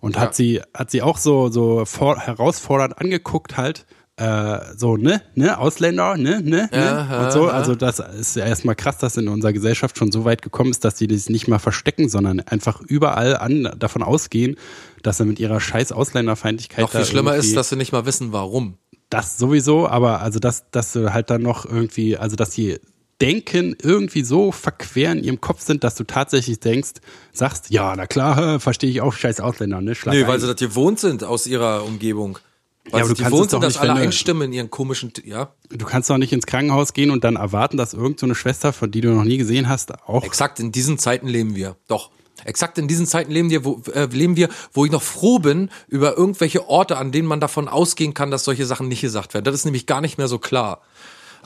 Und Ja. hat sie, hat sie auch so, so vor, herausfordernd angeguckt halt, äh, so, ne, ne, Ausländer, ne, ne, Ja, ne, und so. Also das ist ja erstmal krass, dass in unserer Gesellschaft schon so weit gekommen ist, dass die das nicht mal verstecken, sondern einfach überall an, davon ausgehen, dass sie mit ihrer scheiß Ausländerfeindlichkeit Noch viel schlimmer ist, dass sie nicht mal wissen, warum. das sowieso, aber also dass, dass du halt dann noch irgendwie, also dass die Denken irgendwie so verquer in ihrem Kopf sind, dass du tatsächlich denkst, sagst, ja, na klar, verstehe ich auch, scheiß Ausländer, ne? Schlag Nee, ein. weil sie das gewohnt sind aus ihrer Umgebung. Weil Ja, aber sie du kannst doch sind, dass nicht, alle einstimmen in ihren komischen, ja. du kannst doch nicht ins Krankenhaus gehen und dann erwarten, dass irgend so eine Schwester, von die du noch nie gesehen hast, auch Exakt in diesen Zeiten leben wir. Doch. Exakt in diesen Zeiten leben wir, wo, äh, leben wir, wo ich noch froh bin über irgendwelche Orte, an denen man davon ausgehen kann, dass solche Sachen nicht gesagt werden. Das ist nämlich gar nicht mehr so klar.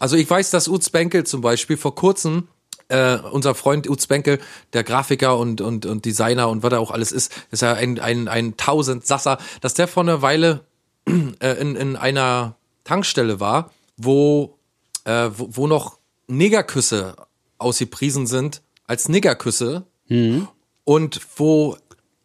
Also ich weiß, dass Utz Benkel zum Beispiel vor kurzem äh, unser Freund Utz Benkel, der Grafiker und, und, und Designer und was er auch alles ist, ist ja ein, ein, ein Tausendsasser, dass der vor einer Weile äh, in, in einer Tankstelle war, wo, äh, wo, wo noch Negerküsse ausgepriesen sind als Negerküsse und wo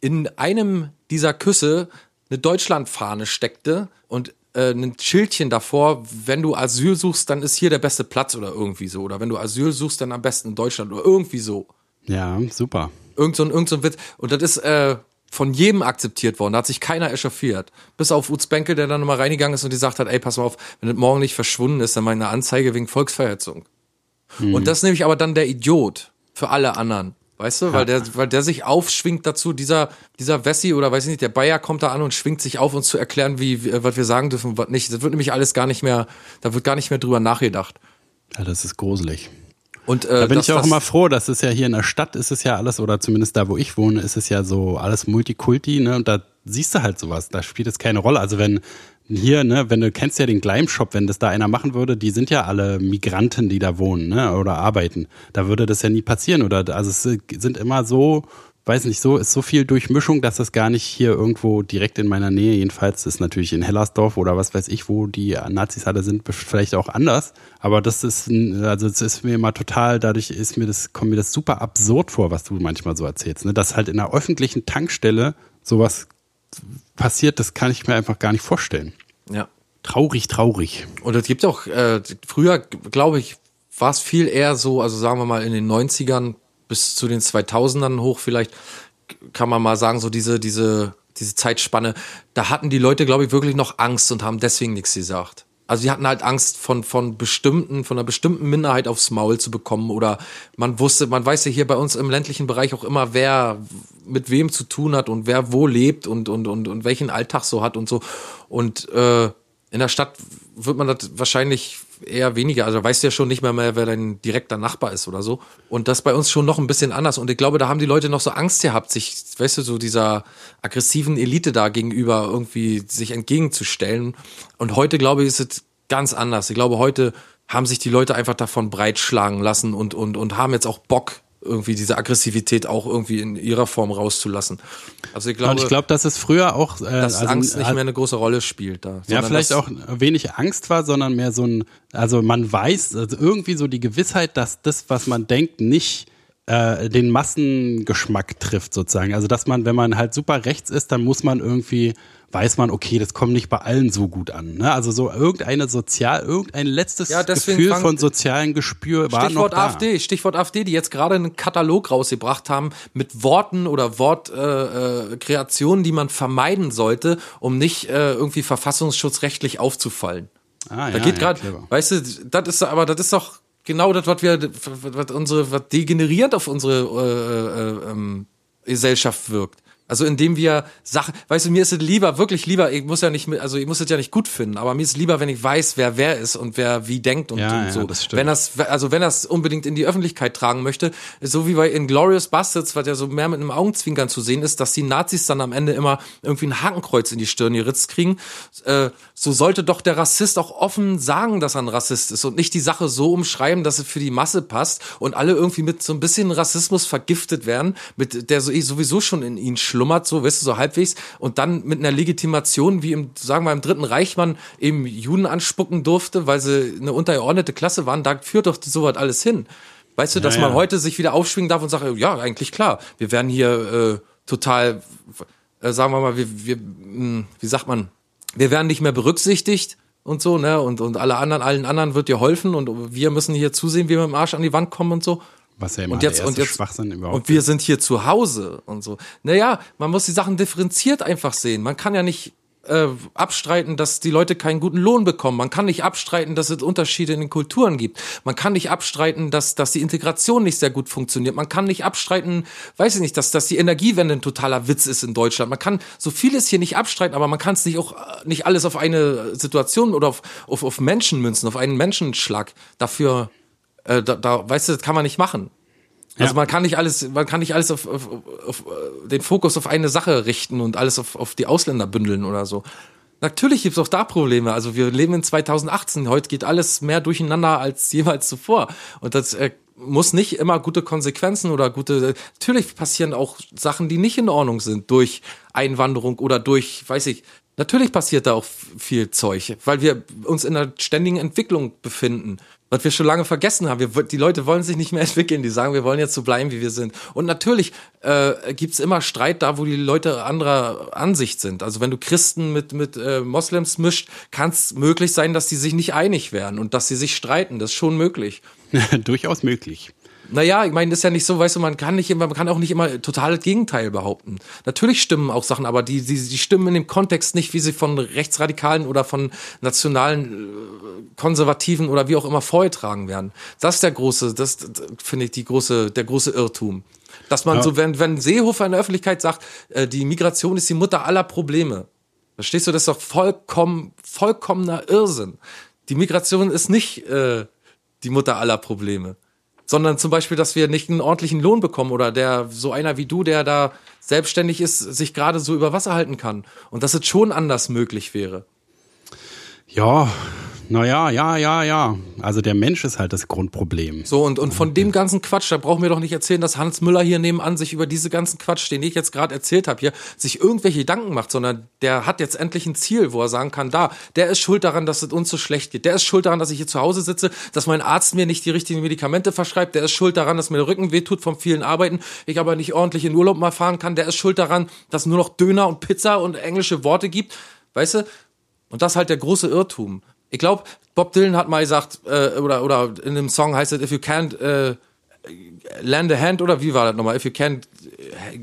in einem dieser Küsse eine Deutschlandfahne steckte und äh, ein Schildchen davor, wenn du Asyl suchst, dann ist hier der beste Platz oder irgendwie so. Oder wenn du Asyl suchst, dann am besten in Deutschland oder irgendwie so. ja, super. Irgend so ein, irgend so ein Witz. Und das ist äh, von jedem akzeptiert worden. Da hat sich keiner echauffiert. Bis auf Utz Benkel, der dann nochmal reingegangen ist und gesagt hat, ey, pass mal auf, wenn das morgen nicht verschwunden ist, dann mach ich eine Anzeige wegen Volksverhetzung. Und das ist nämlich aber dann der Idiot für alle anderen. Weißt du, weil der, weil der sich aufschwingt dazu, dieser, dieser Wessi oder weiß ich nicht, der Bayer kommt da an und schwingt sich auf, uns zu erklären, wie, wie was wir sagen dürfen und was nicht. Das wird nämlich alles gar nicht mehr, da wird gar nicht mehr drüber nachgedacht. Ja, das ist gruselig. Und, äh, Da bin das, ich auch immer froh, dass es ja hier in der Stadt ist es ja alles, oder zumindest da, wo ich wohne, ist es ja so alles Multikulti, ne? Und da siehst du halt sowas. Da spielt es keine Rolle. Also wenn hier, ne, wenn du kennst ja den Gleim-Shop, wenn das da einer machen würde, die sind ja alle Migranten, die da wohnen, ne, oder arbeiten. Da würde das ja nie passieren, oder? Also es sind immer so, weiß nicht, so ist so viel Durchmischung, dass das gar nicht hier irgendwo direkt in meiner Nähe, jedenfalls ist natürlich in Hellersdorf oder was weiß ich, wo die Nazis alle sind, vielleicht auch anders. Aber das ist, also es ist mir immer total, dadurch ist mir das, kommt mir das super absurd vor, was du manchmal so erzählst, ne? Dass halt in einer öffentlichen Tankstelle sowas passiert, das kann ich mir einfach gar nicht vorstellen. Ja. Traurig, traurig. Und es gibt auch, äh, früher, glaube ich, war es viel eher so, also sagen wir mal in den 90ern bis zu den 2000ern hoch vielleicht, kann man mal sagen, so diese, diese, diese Zeitspanne, da hatten die Leute, glaube ich, wirklich noch Angst und haben deswegen nichts gesagt. Also die hatten halt Angst von, von bestimmten, von einer bestimmten Minderheit aufs Maul zu bekommen oder man wusste, man weiß ja hier bei uns im ländlichen Bereich auch immer, wer mit wem zu tun hat und wer wo lebt und, und, und, und welchen Alltag so hat und so. Und äh, in der Stadt wird man das wahrscheinlich eher weniger. Also weißt du ja schon nicht mehr, mehr, wer dein direkter Nachbar ist oder so. Und das bei uns schon noch ein bisschen anders. Und ich glaube, da haben die Leute noch so Angst gehabt, sich, weißt du, so dieser aggressiven Elite da gegenüber irgendwie sich entgegenzustellen. Und heute, glaube ich, ist es ganz anders. Ich glaube, heute haben sich die Leute einfach davon breitschlagen lassen und, und, und haben jetzt auch Bock, irgendwie diese Aggressivität auch irgendwie in ihrer Form rauszulassen. Also ich glaube, und ich glaube, dass es früher auch, äh, dass also, Angst nicht mehr eine große Rolle spielt da. Ja, vielleicht auch wenig Angst war, sondern mehr so ein, also man weiß, also irgendwie so die Gewissheit, dass das, was man denkt, nicht äh, den Massengeschmack trifft sozusagen. Also dass man, wenn man halt super rechts ist, dann muss man irgendwie weiß man, okay, das kommt nicht bei allen so gut an. Ne? Also so irgendeine sozial, irgendein letztes ja, Gefühl von sozialen Gespür war Stichwort noch da. AfD, Stichwort AfD, die jetzt gerade einen Katalog rausgebracht haben mit Worten oder Wortkreationen, äh, äh, die man vermeiden sollte, um nicht äh, irgendwie verfassungsschutzrechtlich aufzufallen. Ah, da ja, geht gerade, ja, weißt du, das ist aber, das ist doch genau das, was wir, was unsere, was degeneriert auf unsere äh, äh, ähm, Gesellschaft wirkt. Also indem wir Sachen, weißt du, mir ist es lieber, wirklich lieber, ich muss ja nicht, also ich muss es ja nicht gut finden, aber mir ist es lieber, wenn ich weiß, wer wer ist und wer wie denkt und, ja, und so. Ja, das stimmt. Wenn das, also wenn das unbedingt in die Öffentlichkeit tragen möchte, so wie bei Inglorious Bastards, was ja so mehr mit einem Augenzwinkern zu sehen ist, dass die Nazis dann am Ende immer irgendwie ein Hakenkreuz in die Stirn geritzt kriegen, äh, so sollte doch der Rassist auch offen sagen, dass er ein Rassist ist und nicht die Sache so umschreiben, dass es für die Masse passt und alle irgendwie mit so ein bisschen Rassismus vergiftet werden, mit der sowieso schon in ihnen schlummert schlummert, so, weißt du, so halbwegs, und dann mit einer Legitimation, wie im, sagen wir, im Dritten Reich man eben Juden anspucken durfte, weil sie eine untergeordnete Klasse waren, da führt doch sowas alles hin. Weißt du, dass ja, ja. man heute sich wieder aufschwingen darf und sagt, ja, eigentlich klar, wir werden hier äh, total, äh, sagen wir mal, wir, wir, mh, hm, wie sagt man, wir werden nicht mehr berücksichtigt und so, ne? Und, und alle anderen, allen anderen wird geholfen und wir müssen hier zusehen, wie wir mit dem Arsch an die Wand kommen und so. Was ja immer und jetzt, und jetzt, Schwachsinn überhaupt Und wir ist. sind hier zu Hause und so. Naja, man muss die Sachen differenziert einfach sehen. Man kann ja nicht äh, abstreiten, dass die Leute keinen guten Lohn bekommen. Man kann nicht abstreiten, dass es Unterschiede in den Kulturen gibt. Man kann nicht abstreiten, dass, dass die Integration nicht sehr gut funktioniert. Man kann nicht abstreiten, weiß ich nicht, dass, dass die Energiewende ein totaler Witz ist in Deutschland. Man kann so vieles hier nicht abstreiten, aber man kann es nicht auch nicht alles auf eine Situation oder auf, auf, auf Menschen münzen, auf einen Menschenschlag. Dafür äh, da, da, weißt du, das kann man nicht machen. Also ja. man kann nicht alles, man kann nicht alles auf, auf, auf, den Fokus auf eine Sache richten und alles auf, auf die Ausländer bündeln oder so. Natürlich gibt's auch da Probleme. Also wir leben in 2018. Heute geht alles mehr durcheinander als jemals zuvor. Und das äh, muss nicht immer gute Konsequenzen oder gute. Natürlich passieren auch Sachen, die nicht in Ordnung sind durch Einwanderung oder durch, weiß ich. Natürlich passiert da auch viel Zeug, weil wir uns in einer ständigen Entwicklung befinden was wir schon lange vergessen haben. Wir, die Leute wollen sich nicht mehr entwickeln, die sagen, wir wollen jetzt so bleiben, wie wir sind. Und natürlich äh, gibt immer Streit da, wo die Leute anderer Ansicht sind. Also wenn du Christen mit, mit äh, Moslems mischt, kann es möglich sein, dass die sich nicht einig werden und dass sie sich streiten. Das ist schon möglich. Durchaus möglich. Naja, ich meine, das ist ja nicht so, weißt du, man kann nicht immer, man kann auch nicht immer total das Gegenteil behaupten. Natürlich stimmen auch Sachen, aber die, die, die stimmen in dem Kontext nicht, wie sie von Rechtsradikalen oder von nationalen äh, Konservativen oder wie auch immer vorgetragen werden. Das ist der große, das, das finde ich die große, der große Irrtum. Dass man ja. so, wenn, wenn Seehofer in der Öffentlichkeit sagt, äh, die Migration ist die Mutter aller Probleme. Verstehst du, das ist doch vollkommen, vollkommener Irrsinn. Die Migration ist nicht äh, die Mutter aller Probleme sondern zum Beispiel, dass wir nicht einen ordentlichen Lohn bekommen oder der so einer wie du, der da selbstständig ist, sich gerade so über Wasser halten kann und dass es schon anders möglich wäre. Ja, naja, ja, ja, ja. Also der Mensch ist halt das Grundproblem. So, und, und von dem ganzen Quatsch, da brauchen wir doch nicht erzählen, dass Hans Müller hier nebenan sich über diese ganzen Quatsch, den ich jetzt gerade erzählt habe, hier, sich irgendwelche Gedanken macht, sondern der hat jetzt endlich ein Ziel, wo er sagen kann, da, der ist schuld daran, dass es uns so schlecht geht. Der ist schuld daran, dass ich hier zu Hause sitze, dass mein Arzt mir nicht die richtigen Medikamente verschreibt. Der ist schuld daran, dass mir der Rücken wehtut vom vielen Arbeiten, ich aber nicht ordentlich in Urlaub mal fahren kann. Der ist schuld daran, dass nur noch Döner und Pizza und englische Worte gibt. Weißt du? Und das ist halt der große Irrtum. Ich glaube, Bob Dylan hat mal gesagt, äh, oder, oder in dem Song heißt es, if you can't äh, lend a hand, oder wie war das nochmal? If you can't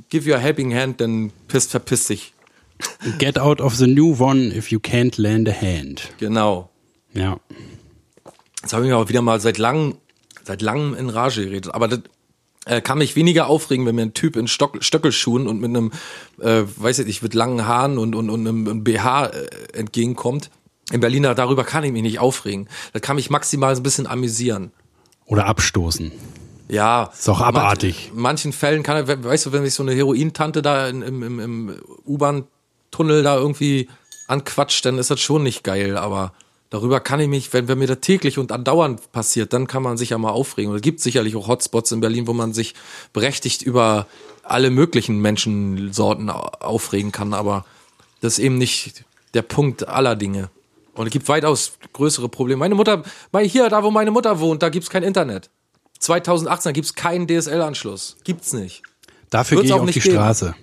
give you a helping hand, dann piss, verpiss dich. Get out of the new one if you can't lend a hand. Genau. Ja. Jetzt habe ich mich auch wieder mal seit langem, seit langem in Rage geredet. Aber das äh, kann mich weniger aufregen, wenn mir ein Typ in Stock, Stöckelschuhen und mit einem, äh, weiß ich nicht, mit langen Haaren und, und, und einem, einem BH äh, entgegenkommt. In Berliner, darüber kann ich mich nicht aufregen. Das kann mich maximal so ein bisschen amüsieren. Oder abstoßen. Ja. Ist doch abartig. In manchen Fällen kann er, weißt du, wenn sich so eine Herointante da im, im, im U-Bahn-Tunnel da irgendwie anquatscht, dann ist das schon nicht geil, aber darüber kann ich mich, wenn, wenn mir das täglich und andauernd passiert, dann kann man sich ja mal aufregen. Und es gibt sicherlich auch Hotspots in Berlin, wo man sich berechtigt über alle möglichen Menschensorten aufregen kann, aber das ist eben nicht der Punkt aller Dinge. Und es gibt weitaus größere Probleme. Meine Mutter, hier, da wo meine Mutter wohnt, da gibt's kein Internet. 2018 gibt's keinen DSL-Anschluss. Gibt's nicht. Dafür Wird's gehe ich auch auf nicht die geben. Straße.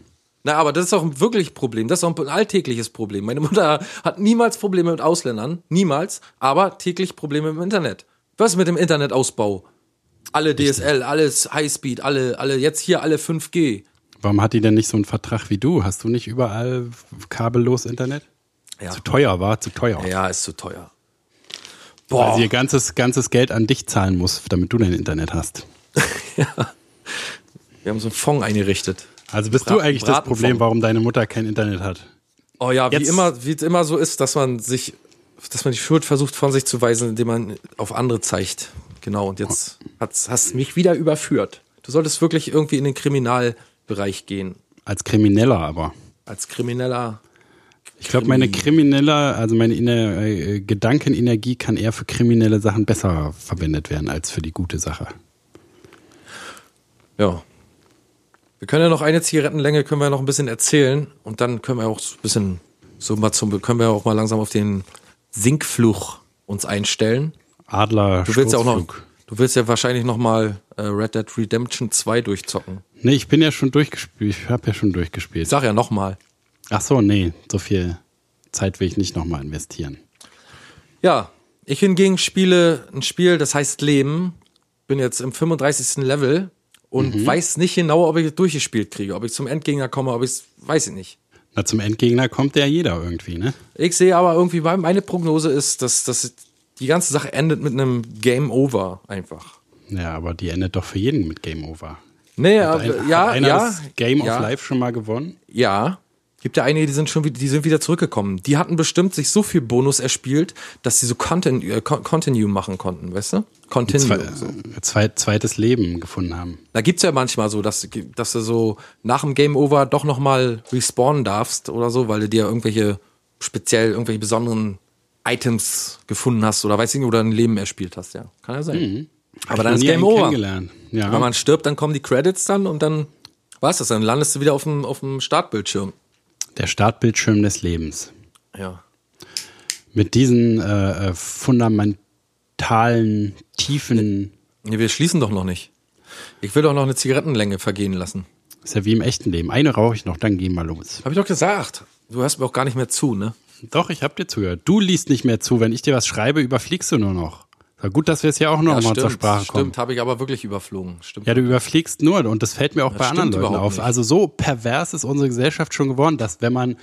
Na, aber das ist auch ein wirklich Problem. Das ist auch ein alltägliches Problem. Meine Mutter hat niemals Probleme mit Ausländern. Niemals. Aber täglich Probleme mit dem Internet. Was ist mit dem Internetausbau? Alle DSL, alles Highspeed, alle, alle, jetzt hier alle 5G. Warum hat die denn nicht so einen Vertrag wie du? Hast du nicht überall kabellos Internet? Ja. Zu teuer war, zu teuer. Ja, ist zu teuer. Weil Boah. sie ihr ganzes, ganzes Geld an dich zahlen muss, damit du dein Internet hast. Wir haben so einen Fonds eingerichtet. Also bist Bra- du eigentlich das. Problem, warum deine Mutter kein Internet hat? Oh ja, wie Jetzt- immer, wie es immer so ist, dass man sich, dass man die Schuld versucht von sich zu weisen, indem man auf andere zeigt. Genau, und jetzt hat's, hast mich wieder überführt. Du solltest wirklich irgendwie in den Kriminalbereich gehen. Als Krimineller aber. Als Krimineller. Ich glaube, meine kriminelle, also meine inner, äh, Gedankenenergie kann eher für kriminelle Sachen besser verwendet werden als für die gute Sache. Ja. Wir können ja noch eine Zigarettenlänge, können wir noch ein bisschen erzählen und dann können wir auch ein bisschen, so mal zum, können wir auch mal langsam auf den Sinkfluch uns einstellen. Adler, Du willst ja auch noch, du willst ja wahrscheinlich noch mal äh, Red Dead Redemption 2 durchzocken. Nee, ich bin ja schon durchgespielt. Ich habe ja schon durchgespielt. Ich sag ja noch mal. Ach so, nee, so viel Zeit will ich nicht nochmal investieren. Ja, ich hingegen spiele ein Spiel, das heißt Leben. Bin jetzt im 35. Level und weiß nicht genau, ob ich es durchgespielt kriege, ob ich zum Endgegner komme, ob ich es, weiß ich nicht. Na, zum Endgegner kommt ja jeder irgendwie, ne? Ich sehe aber irgendwie, meine Prognose ist, dass, dass die ganze Sache endet mit einem Game Over einfach. Ja, aber die endet doch für jeden mit Game Over. Nee, Hat aber, ein, ja, hat einer ja, das Game ja, of Life schon mal gewonnen? Ja. Gibt ja einige, die sind schon wieder, die sind wieder zurückgekommen. Die hatten bestimmt sich so viel Bonus erspielt, dass sie so Content, äh, Con- Continue machen konnten, weißt du? Continue. Zwei, so. zwei, zweites Leben gefunden haben. Da gibt's ja manchmal so, dass, dass du so nach dem Game Over doch nochmal respawnen darfst oder so, weil du dir irgendwelche speziell irgendwelche besonderen Items gefunden hast oder weiß ich nicht, oder ein Leben erspielt hast, ja. Kann ja sein. Aber Hab dann ist Game Over. Ja. Wenn man stirbt, dann kommen die Credits dann und dann war's das. Dann landest du wieder auf dem, auf dem Startbildschirm. Der Startbildschirm des Lebens. Ja. Mit diesen äh, äh, fundamentalen, tiefen, Nee, wir schließen doch noch nicht. Ich will doch noch eine Zigarettenlänge vergehen lassen. ist ja wie im echten Leben. Eine rauche ich noch, dann gehen wir los. Hab ich doch gesagt. Du hörst mir auch gar nicht mehr zu, ne? Doch, ich hab dir zugehört. Du liest nicht mehr zu. Wenn ich dir was schreibe, überfliegst du nur noch. Gut, dass wir es ja auch noch mal zur Sprache kommen. stimmt, habe ich aber wirklich überflogen. Stimmt. Ja, du überfliegst nur und das fällt mir auch bei stimmt anderen Leuten auf. nicht. Also so pervers ist unsere Gesellschaft schon geworden, dass wenn man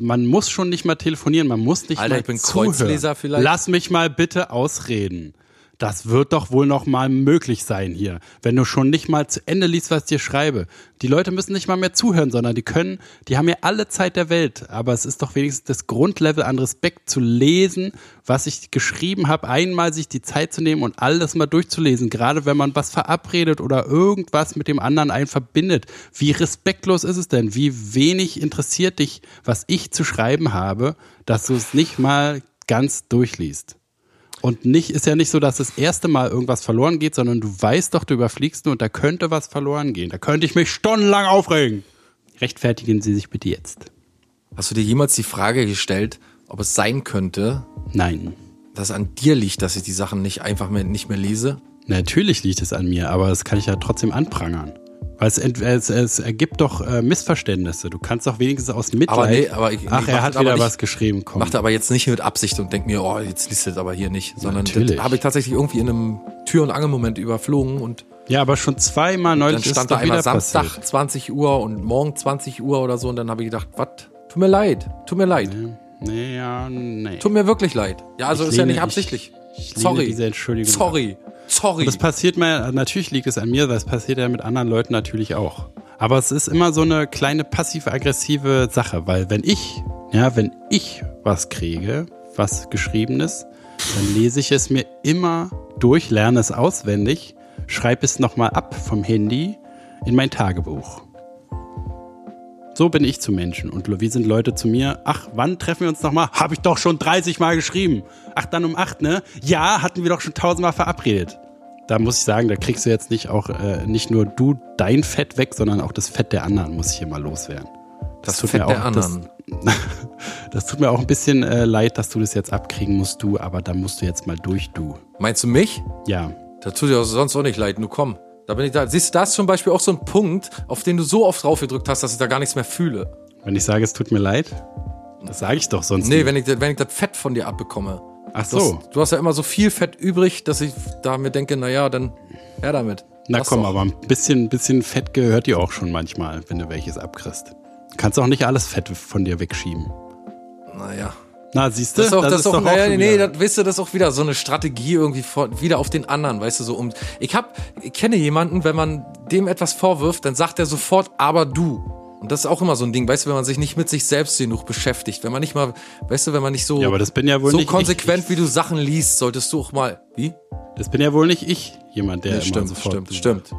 man muss schon nicht mal telefonieren, man muss nicht Alter, mal ich bin zuhören. Kreuzleser vielleicht. Lass mich mal bitte ausreden. Das wird doch wohl noch mal möglich sein hier, wenn du schon nicht mal zu Ende liest, was ich dir schreibe. Die Leute müssen nicht mal mehr zuhören, sondern die können, die haben ja alle Zeit der Welt, aber es ist doch wenigstens das Grundlevel an Respekt zu lesen, was ich geschrieben habe, einmal sich die Zeit zu nehmen und alles mal durchzulesen, gerade wenn man was verabredet oder irgendwas mit dem anderen einen verbindet. Wie respektlos ist es denn? Wie wenig interessiert dich, was ich zu schreiben habe, dass du es nicht mal ganz durchliest. Und nicht, ist ja nicht so, dass das erste Mal irgendwas verloren geht, sondern du weißt doch, du überfliegst nur und da könnte was verloren gehen. Da könnte ich mich stundenlang aufregen. Rechtfertigen Sie sich bitte jetzt. Hast du dir jemals die Frage gestellt, ob es sein könnte, Nein. dass es an dir liegt, dass ich die Sachen nicht einfach mehr, nicht mehr lese? Natürlich liegt es an mir, aber das kann ich ja trotzdem anprangern. Weil es, es, es ergibt doch äh, Missverständnisse. Du kannst doch wenigstens aus Mitleid. Aber nee, aber ich- ach, ich er hat wieder nicht- was geschrieben. Komm. Macht er aber jetzt nicht mit Absicht und denkt mir, oh, jetzt liest das aber hier nicht. Sondern habe ich tatsächlich irgendwie in einem Tür- und Angelmoment überflogen und Ja, aber schon zweimal neulich dann stand da einmal wieder Samstag passiert. 20 Uhr und morgen 20 Uhr oder so und dann habe ich gedacht, was? Tut mir leid, tut mir leid, Nee, ja, nee. tut mir wirklich leid. Ja, also Ich ist ja lehne- nicht ich- absichtlich. ich lehne Sorry. diese Entschuldigung Sorry. Sorry. Das passiert mir, natürlich liegt es an mir, das passiert ja mit anderen Leuten natürlich auch. Aber es ist immer so eine kleine passiv-aggressive Sache, weil wenn ich, ja, wenn ich was kriege, was geschriebenes, dann lese ich es mir immer durch, lerne es auswendig, schreibe es nochmal ab vom Handy in mein Tagebuch. So bin ich zu Menschen. Und wie sind Leute zu mir? Ach, wann treffen wir uns nochmal? Hab ich doch schon 30 Mal geschrieben. Ach, dann um 8, ne? Ja, hatten wir doch schon tausendmal verabredet. Da muss ich sagen, da kriegst du jetzt nicht auch äh, nicht nur du dein Fett weg, sondern auch das Fett der anderen muss ich hier mal loswerden. Das Fett der anderen. Das, das tut mir auch ein bisschen äh, leid, dass du das jetzt abkriegen musst, du, aber da musst du jetzt mal durch, du. Meinst du mich? Ja. Da tut dir auch sonst auch nicht leid, nur komm. Da bin ich da. Siehst du, da ist zum Beispiel auch so ein Punkt, auf den du so oft drauf gedrückt hast, dass ich da gar nichts mehr fühle. Wenn ich sage, es tut mir leid, das sage ich doch sonst Nee, nicht. wenn ich, wenn ich das Fett von dir abbekomme. Ach Du so. hast, du hast ja immer so viel Fett übrig, dass ich da mir denke, naja, dann her damit. Na Lass komm, doch. aber ein bisschen, bisschen Fett gehört dir auch schon manchmal, wenn du welches abkriegst. Du kannst auch nicht alles Fett von dir wegschieben. Naja. Na, siehst du? Das ist auch, das ist auch, naja, schon nee, das, weißt du, das ist auch wieder so eine Strategie irgendwie von, wieder auf den anderen, weißt du, so um. Ich hab, ich kenne jemanden, wenn man dem etwas vorwirft, dann sagt er sofort, aber du. Und das ist auch immer so ein Ding, weißt du, wenn man sich nicht mit sich selbst genug beschäftigt, wenn man nicht mal, weißt du, wenn man nicht so, Ja, aber das bin ja wohl so nicht konsequent, wie du Sachen liest, solltest du auch mal, wie? Das bin ja wohl nicht ich, jemand, der Nee, immer stimmt, sofort... stimmt, stimmt.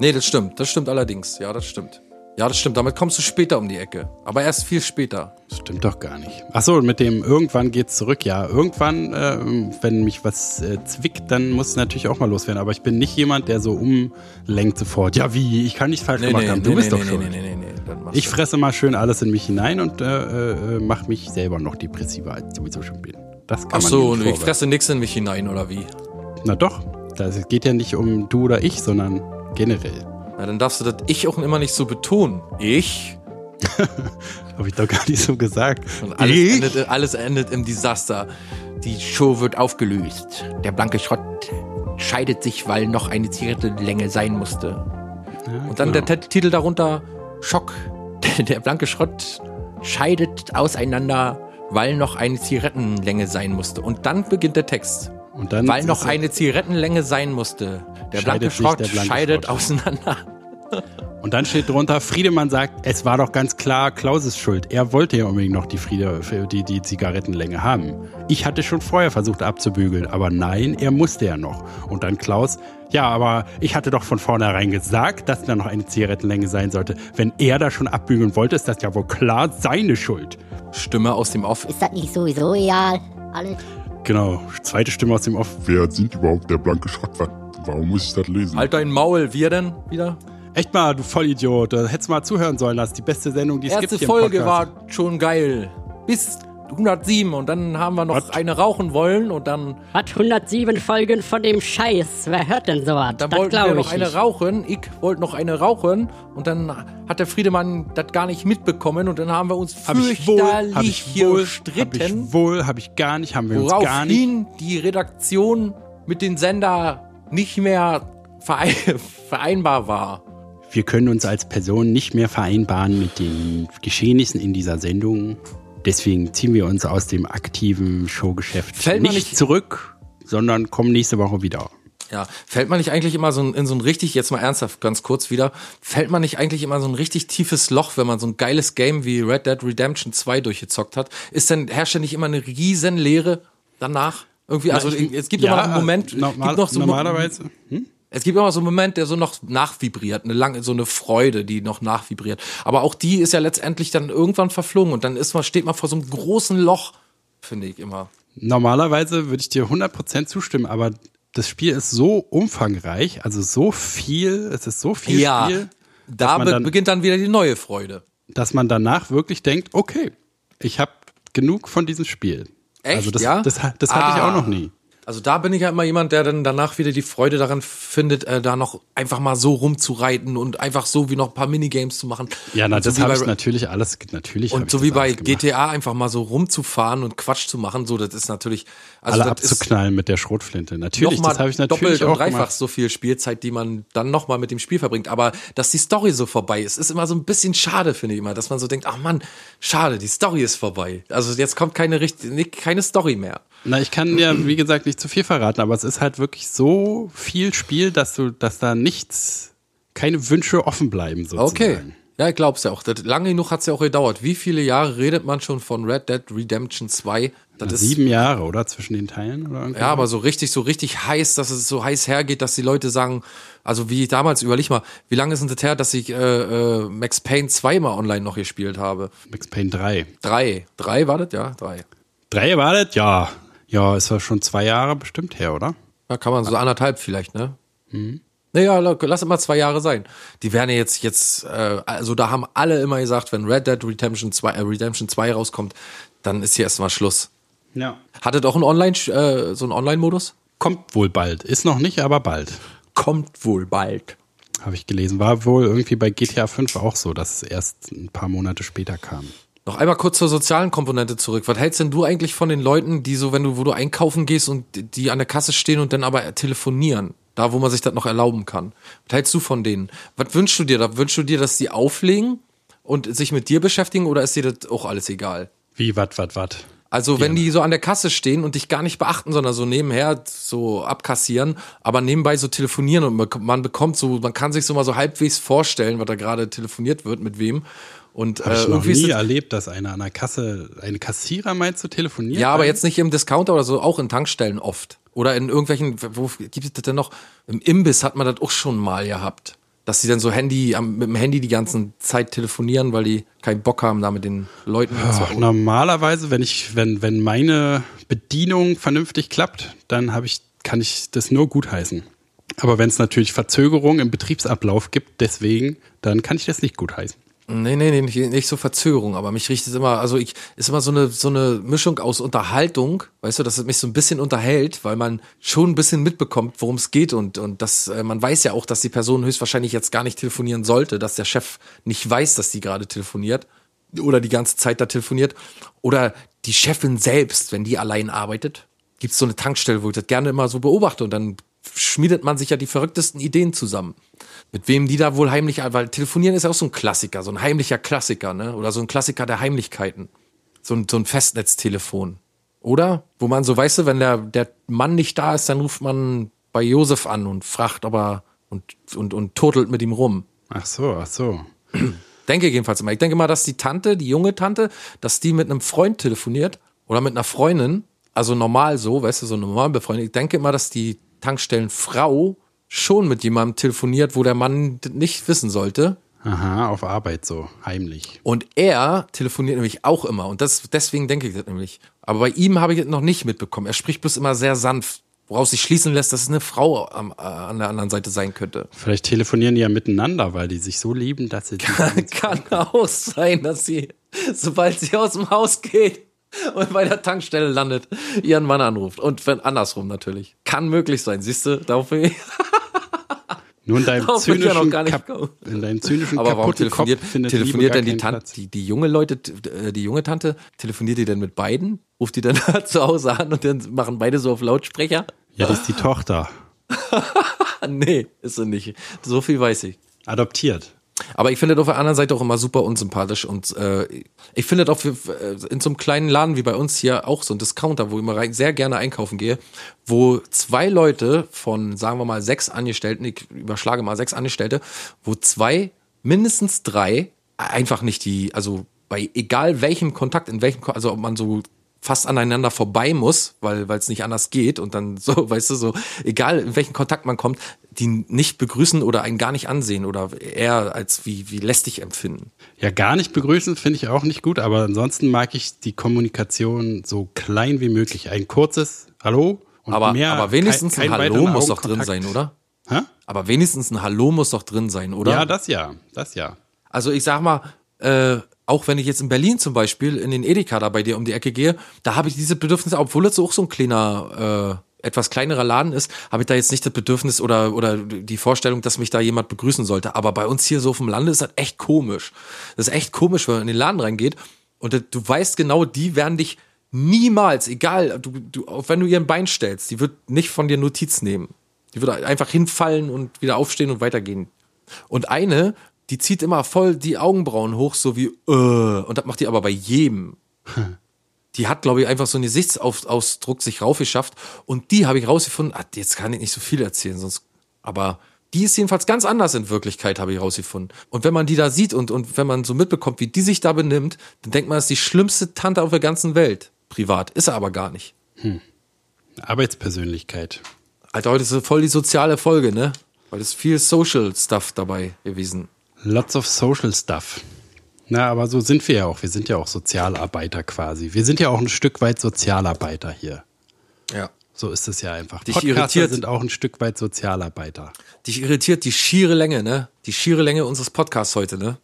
Nee, das stimmt, das stimmt allerdings. Ja, das stimmt. Ja, das stimmt. Damit kommst du später um die Ecke. Aber erst viel später. Das stimmt doch gar nicht. Ach so, und mit dem irgendwann geht's zurück. Ja, irgendwann, ähm, wenn mich was äh, zwickt, dann muss es natürlich auch mal loswerden. Aber ich bin nicht jemand, der so umlenkt sofort. Ja, wie? Ich kann nicht falsch gemacht haben. Du bist doch nee, schuld. nee, nee, nee, nee, Ich fresse mal schön alles in mich hinein und äh, äh, mache mich selber noch depressiver, als ich sowieso schon bin. Das kann Ach so, und ich fresse nichts in mich hinein, oder wie? Na doch, das geht ja nicht um du oder ich, sondern generell. Na, dann darfst du das Ich auch immer nicht so betonen. Ich? Habe ich doch gar nicht so gesagt. Und alles ich? endet, alles endet im Desaster. Die Show wird aufgelöst. Der blanke Schrott scheidet sich, weil noch eine Zigarettenlänge sein musste. Ja, Und dann genau. der T- Titel darunter, Schock. Der blanke Schrott scheidet auseinander, weil noch eine Zigarettenlänge sein musste. Und dann beginnt der Text. Und dann Weil noch eine Zigarettenlänge sein musste. Der blanke Schrott der blanke scheidet Schrott. auseinander. Und dann steht drunter, Friedemann sagt, es war doch ganz klar Klauses Schuld. Er wollte ja unbedingt noch die, Friede, die, die Zigarettenlänge haben. Ich hatte schon vorher versucht abzubügeln, aber nein, er musste ja noch. Und dann Klaus, ja, aber ich hatte doch von vornherein gesagt, dass da noch eine Zigarettenlänge sein sollte. Wenn er da schon abbügeln wollte, ist das ja wohl klar seine Schuld. Stimme aus dem Off. Ist das nicht sowieso egal? Alles. Genau, zweite Stimme aus dem Off. Wer sind überhaupt der blanke Schrott? Warum muss ich das lesen? Halt dein Maul, wir denn wieder? Echt mal, du Vollidiot, da hättest du mal zuhören sollen, das ist die beste Sendung, die es Erste gibt hier Folge im Podcast. war schon geil. Bis 107 und dann haben wir noch Was? eine rauchen wollen und dann, Hat 107 Folgen von dem Scheiß. Wer hört denn sowas? dann das wollten wir glaube noch ich eine nicht. rauchen. Ich wollte noch eine rauchen und dann hat der Friedemann das gar nicht mitbekommen und dann haben wir uns Hab fürchterlich hab ich wohl, hab gestritten, ich wohl, hab ich gar nicht, haben wir uns gar nicht. woraufhin die Redaktion mit dem Sender nicht mehr verein vereinbar war. Wir können uns als Person nicht mehr vereinbaren mit den Geschehnissen in dieser Sendung. Deswegen ziehen wir uns aus dem aktiven Showgeschäft Fällt nicht, nicht- zurück, sondern kommen nächste Woche wieder. Ja, fällt man nicht eigentlich immer so ein, in so ein richtig, jetzt mal ernsthaft ganz kurz wieder, fällt man nicht eigentlich immer so ein richtig tiefes Loch, wenn man so ein geiles Game wie Red Dead Redemption 2 durchgezockt hat? Ist denn, herrscht denn nicht immer eine riesen Leere danach? Irgendwie, also ich- es gibt immer noch einen Moment, Normal, gibt noch so normalerweise. Hm? Es gibt immer so einen Moment, der so noch nachvibriert, eine lange, so eine Freude, die noch nachvibriert. Aber auch die ist ja letztendlich dann irgendwann verflogen und dann ist man, steht man vor so einem großen Loch, finde ich immer. Normalerweise würde ich dir 100% zustimmen, aber das Spiel ist so umfangreich, also so viel, es ist so viel Ja, Spiel, da be dann- beginnt dann wieder die neue Freude. dass man danach wirklich denkt, okay, ich habe genug von diesem Spiel. Echt, also das, ja? das, das hatte ich Ah. auch noch nie. Also da bin ich ja immer jemand, der dann danach wieder die Freude daran findet, äh, da noch einfach mal so rumzureiten und einfach so wie noch ein paar Minigames zu machen. Ja, na, Und so das wie habe ich natürlich alles, natürlich Und so wie bei. GTA einfach mal so rumzufahren und Quatsch zu machen, so das ist natürlich also Alle abzuknallen mit der Schrotflinte. Natürlich, das habe ich natürlich doppelt und dreifach gemacht. so viel Spielzeit, die man dann noch mal mit dem Spiel verbringt. Aber dass die Story so vorbei ist, ist immer so ein bisschen schade, finde ich immer, dass man so denkt, ach Mann, schade, die Story ist vorbei. Also jetzt kommt keine richtige, keine Story mehr. Na, ich kann ja, wie gesagt, nicht zu viel verraten, aber es ist halt wirklich so viel Spiel, dass du, dass da nichts, keine Wünsche offen bleiben, sozusagen. Okay. Ja, ich glaub's ja auch. Das, lange genug hat's ja auch gedauert. Wie viele Jahre redet man schon von Red Dead Redemption 2? Das ist Sieben Jahre, oder? Zwischen den Teilen? Oder? Ja, aber so richtig, so richtig heiß, dass es so heiß hergeht, dass die Leute sagen, also wie damals, überleg mal, wie lange ist denn das her, dass ich äh, äh, Max Payne zweimal online noch gespielt habe? Max Payne 3. Drei. Drei war das? Ja, drei. Drei war das? Ja. Ja, ist ja schon zwei Jahre bestimmt her, oder? Da kann man so anderthalb vielleicht, ne? Naja, la- lass es mal zwei Jahre sein. Die werden ja jetzt, jetzt, äh, also da haben alle immer gesagt, wenn Red Dead Redemption 2, äh, Redemption 2 rauskommt, dann ist hier erstmal Schluss. Ja. Hattet auch einen Online, äh, so einen Online-Modus? Kommt wohl bald. Ist noch nicht, aber bald. Kommt wohl bald. Habe ich gelesen. War wohl irgendwie bei GTA 5 auch so, dass es erst ein paar Monate später kam. Noch einmal kurz zur sozialen Komponente zurück. Was hältst denn du eigentlich von den Leuten, die so, wenn du, wo du einkaufen gehst und die an der Kasse stehen und dann aber telefonieren? Da, wo man sich das noch erlauben kann. Was hältst du von denen? Was wünschst du dir? Da wünschst du dir, dass die auflegen und sich mit dir beschäftigen oder ist dir das auch alles egal? Wie, wat, wat, wat? Also wenn die so an der Kasse stehen und dich gar nicht beachten, sondern so nebenher so abkassieren, aber nebenbei so telefonieren und man- man bekommt so, man kann sich so mal so halbwegs vorstellen, was da gerade telefoniert wird, mit wem. Und Habe äh, ich irgendwie nie erlebt, dass einer an der Kasse, ein Kassierer meint zu telefonieren. Ja, aber jetzt nicht im Discounter oder so, auch in Tankstellen oft. Oder in irgendwelchen, wo gibt es das denn noch? Im Imbiss hat man das auch schon mal gehabt. Dass sie dann so Handy, am- mit dem Handy die ganze Zeit telefonieren, weil die keinen Bock haben, da mit den Leuten Ach, zu normalerweise, wenn ich, wenn, wenn meine Bedienung vernünftig klappt, dann habe ich, kann ich das nur gutheißen. Aber wenn es natürlich Verzögerungen im Betriebsablauf gibt, deswegen, dann kann ich das nicht gutheißen. Nee, nee, nee, nicht, so Verzögerung, aber mich riecht es immer, also ich, ist immer so eine, so eine Mischung aus Unterhaltung, weißt du, dass es mich so ein bisschen unterhält, weil man schon ein bisschen mitbekommt, worum es geht und, und das, äh, man weiß ja auch, dass die Person höchstwahrscheinlich jetzt gar nicht telefonieren sollte, dass der Chef nicht weiß, dass die gerade telefoniert oder die ganze Zeit da telefoniert. Oder die Chefin selbst, wenn die allein arbeitet, gibt's so eine Tankstelle, wo ich das gerne immer so beobachte und dann schmiedet man sich ja die verrücktesten Ideen zusammen. Mit wem die da wohl heimlich, weil telefonieren ist ja auch so ein Klassiker, so ein heimlicher Klassiker, ne? Oder so ein Klassiker der Heimlichkeiten. So ein, so ein Festnetztelefon. Oder? Wo man so, weißt du, wenn der, der Mann nicht da ist, dann ruft man bei Josef an und fragt, ob er und, und, und turtelt mit ihm rum. Ach so, ach so. Denke jedenfalls immer. Ich denke mal, dass die Tante, die junge Tante, dass die mit einem Freund telefoniert oder mit einer Freundin, also normal so, weißt du, so normal befreundet. Ich denke immer, dass die Tankstellenfrau schon mit jemandem telefoniert, wo der Mann nicht wissen sollte. Aha, auf Arbeit so, heimlich. Und er telefoniert nämlich auch immer. Und das, deswegen denke ich das nämlich. Aber bei ihm habe ich das noch nicht mitbekommen. Er spricht bloß immer sehr sanft, woraus sich schließen lässt, dass es eine Frau am, äh, an der anderen Seite sein könnte. Vielleicht telefonieren die ja miteinander, weil die sich so lieben, dass sie. Kann auch sein, dass sie, sobald sie aus dem Haus geht und bei der Tankstelle landet, ihren Mann anruft. Und wenn andersrum natürlich. Kann möglich sein, siehst du? Darauf bin ich. Nur in deinem Darauf ich ja noch zynischen, gar nicht Kap in deinem zynischen Aber warum telefoniert, telefoniert denn die Tante, die, die junge Leute, äh, die junge Tante, telefoniert die denn mit beiden? Ruft die dann zu Hause an und dann machen beide so auf Lautsprecher? Ja, das ist die Tochter. Nee, ist sie nicht. So viel weiß ich. Adoptiert. Aber ich finde das auf der anderen Seite auch immer super unsympathisch und äh, ich finde das auch für, äh, in so einem kleinen Laden wie bei uns hier auch so ein Discounter, wo ich immer sehr gerne einkaufen gehe, wo zwei Leute von, sagen wir mal, sechs Angestellten, ich überschlage mal sechs Angestellte, wo zwei, mindestens drei, einfach nicht die, also bei egal welchem Kontakt, in welchem, also ob man so fast aneinander vorbei muss, weil weil es nicht anders geht und dann so, weißt du, so egal in welchen Kontakt man kommt, die nicht begrüßen oder einen gar nicht ansehen oder eher als wie wie lästig empfinden. Ja, gar nicht begrüßen finde ich auch nicht gut, aber ansonsten mag ich die Kommunikation so klein wie möglich. Ein kurzes Hallo und Aber mehr, aber wenigstens kein, ein kein Hallo weiteren muss doch drin sein, oder? Hä? Aber wenigstens ein Hallo muss doch drin sein, oder? Ja, das ja, das ja. Also ich sag mal, äh, auch wenn ich jetzt in Berlin zum Beispiel in den Edeka da bei dir um die Ecke gehe, da habe ich diese Bedürfnisse, obwohl es auch so ein kleiner, äh, etwas kleinerer Laden ist, habe ich da jetzt nicht das Bedürfnis oder, oder die Vorstellung, dass mich da jemand begrüßen sollte. Aber bei uns hier so auf dem Lande ist das echt komisch. Das ist echt komisch, wenn man in den Laden reingeht und du weißt genau, die werden dich niemals, egal, du, du, auch wenn du ihr ein Bein stellst, die wird nicht von dir Notiz nehmen. Die wird einfach hinfallen und wieder aufstehen und weitergehen. Und eine, die zieht immer voll die Augenbrauen hoch, so wie, äh, und das macht die aber bei jedem. Die hat, glaube ich, einfach so einen Gesichtsausdruck sich raufgeschafft. Und die habe ich rausgefunden, ah, jetzt kann ich nicht so viel erzählen, sonst, aber die ist jedenfalls ganz anders in Wirklichkeit, habe ich rausgefunden. Und wenn man die da sieht und, und wenn man so mitbekommt, wie die sich da benimmt, dann denkt man, das ist die schlimmste Tante auf der ganzen Welt. Privat. Ist er aber gar nicht. Arbeitspersönlichkeit. Alter, heute ist so voll die soziale Folge, ne? Weil es viel Social Stuff dabei gewesen. Lots of social stuff. Na, aber so sind wir ja auch. Wir sind ja auch Sozialarbeiter quasi. Wir sind ja auch ein Stück weit Sozialarbeiter hier. Ja. So ist es ja einfach. Dich Podcaster irritiert- sind auch ein Stück weit Sozialarbeiter. Dich irritiert die schiere Länge, ne? Die schiere Länge unseres Podcasts heute, ne?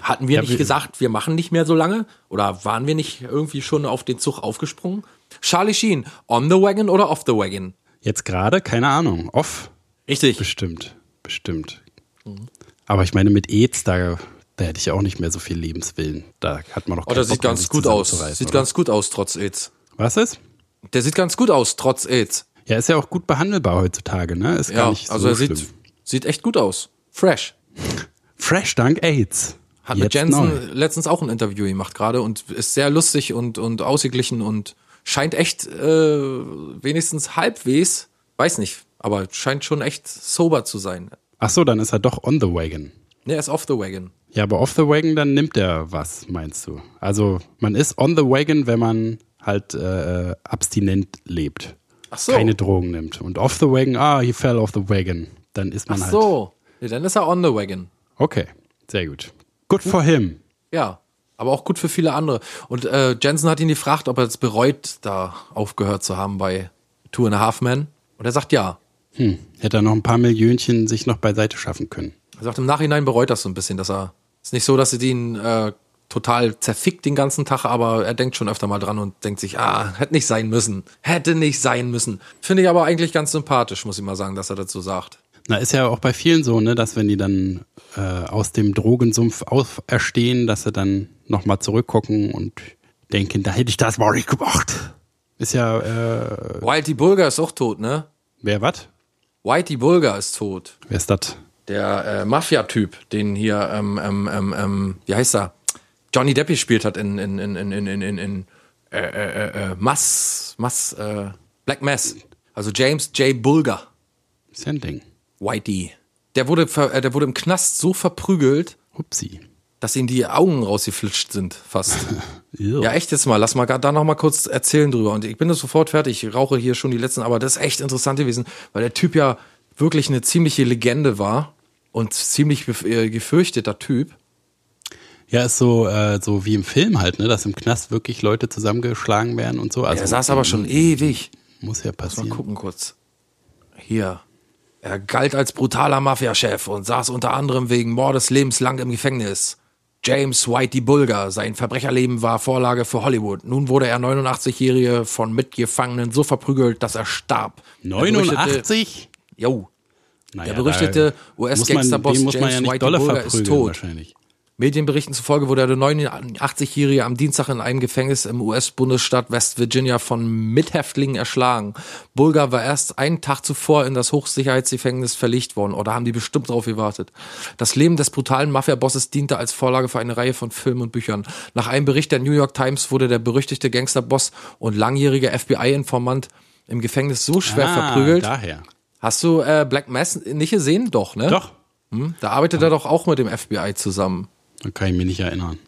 Hatten wir Ja, nicht wir- gesagt, wir machen nicht mehr so lange? Oder waren wir nicht irgendwie schon auf den Zug aufgesprungen? Charlie Sheen, on the wagon oder off the wagon? Jetzt gerade, keine Ahnung, off Richtig. bestimmt, bestimmt. Aber ich meine, mit AIDS, da, da hätte ich auch nicht mehr so viel Lebenswillen. Da hat man doch Oh, Bock sieht ganz gut aus. Sieht oder? ganz gut aus, trotz AIDS. Was ist? Der sieht ganz gut aus, trotz AIDS. Ja, ist ja auch gut behandelbar heutzutage, ne? Ist gar Ja, nicht so also er schlimm. sieht, sieht echt gut aus. Fresh. Fresh dank AIDS. Hat mit Jetzt Jensen neu. letztens auch ein Interview gemacht gerade und ist sehr lustig und, und ausgeglichen und scheint echt äh, wenigstens halbwegs, weiß nicht, aber scheint schon echt sober zu sein. Ach so, dann ist er doch on the wagon. Ne, er ist off the wagon. Ja, aber off the wagon, dann nimmt er was, meinst du? Also man ist on the wagon, wenn man halt äh, abstinent lebt. Ach so. Keine Drogen nimmt. Und off the wagon, ah, he fell off the wagon. Dann ist man Ach halt. so. Nee, dann ist er on the wagon. Okay, sehr gut. Good for him. Ja. Aber auch gut für viele andere. Und äh, Jensen hat ihn gefragt, ob er es bereut, da aufgehört zu haben bei Two and a Half Men. Und er sagt ja. Hm. Hätte er noch ein paar Millionchen sich noch beiseite schaffen können. Er sagt, im Nachhinein bereut das so ein bisschen, dass er. Ist nicht so, dass er ihn äh, total zerfickt den ganzen Tag, aber er denkt schon öfter mal dran und denkt sich, ah, hätte nicht sein müssen. Hätte nicht sein müssen. Finde ich aber eigentlich ganz sympathisch, muss ich mal sagen, dass er dazu sagt. Na, ist ja auch bei vielen so, ne, dass wenn die dann äh, aus dem Drogensumpf auferstehen, dass sie dann nochmal zurückgucken und denken, da hätte ich das mal nicht gemacht. Ist ja, äh, Whitey Bulger ist auch tot, ne? wer was? Whitey Bulger ist tot. Wer ist das? Der äh, Mafia-Typ, den hier, ähm, ähm, ähm, ähm, wie heißt er? Johnny Depp gespielt hat in, in, in, in, in, in, in, in äh, äh, äh, Mass, Mass, äh, Black Mass. Also James J. Bulger. Ist ja ein Ding. Whitey. Der wurde, ver, äh, der wurde im Knast so verprügelt, Upsi. Dass ihm die Augen rausgeflitscht sind, fast. Ja, echt jetzt mal. Lass mal da noch mal kurz erzählen drüber. Und ich bin das sofort fertig. Ich rauche hier schon die letzten, aber das ist echt interessant gewesen, weil der Typ ja wirklich eine ziemliche Legende war und ziemlich äh, gefürchteter Typ. Ja, ist so, äh, so wie im Film halt, ne, dass im Knast wirklich Leute zusammengeschlagen werden und so. Also Er saß aber schon ewig. Muss ja Mal passieren. gucken kurz. Hier. Er galt als brutaler Mafiachef und saß unter anderem wegen Mordes lebenslang im Gefängnis. James Whitey Bulger. Sein Verbrecherleben war Vorlage für Hollywood. Nun wurde er 89-Jährige von Mitgefangenen so verprügelt, dass er starb. Der berüchtigte- 89? Jo. Naja, Der berüchtigte US-Gangsterboss James ja nicht Whitey Bulger ist tot. Wahrscheinlich. Medienberichten zufolge wurde der 89-Jährige am Dienstag in einem Gefängnis im US-Bundesstaat West Virginia von Mithäftlingen erschlagen. Bulgar war erst einen Tag zuvor in das Hochsicherheitsgefängnis verlegt worden. Oder haben die bestimmt drauf gewartet? Das Leben des brutalen Mafia-Bosses diente als Vorlage für eine Reihe von Filmen und Büchern. Nach einem Bericht der New York Times wurde der berüchtigte Gangsterboss und langjährige FBI-Informant im Gefängnis so schwer ah, verprügelt. daher. Hast du äh, Black Mass nicht gesehen? Doch, ne? Doch. Hm? Da arbeitet er doch auch mit dem FBI zusammen. Da kann ich mich nicht erinnern.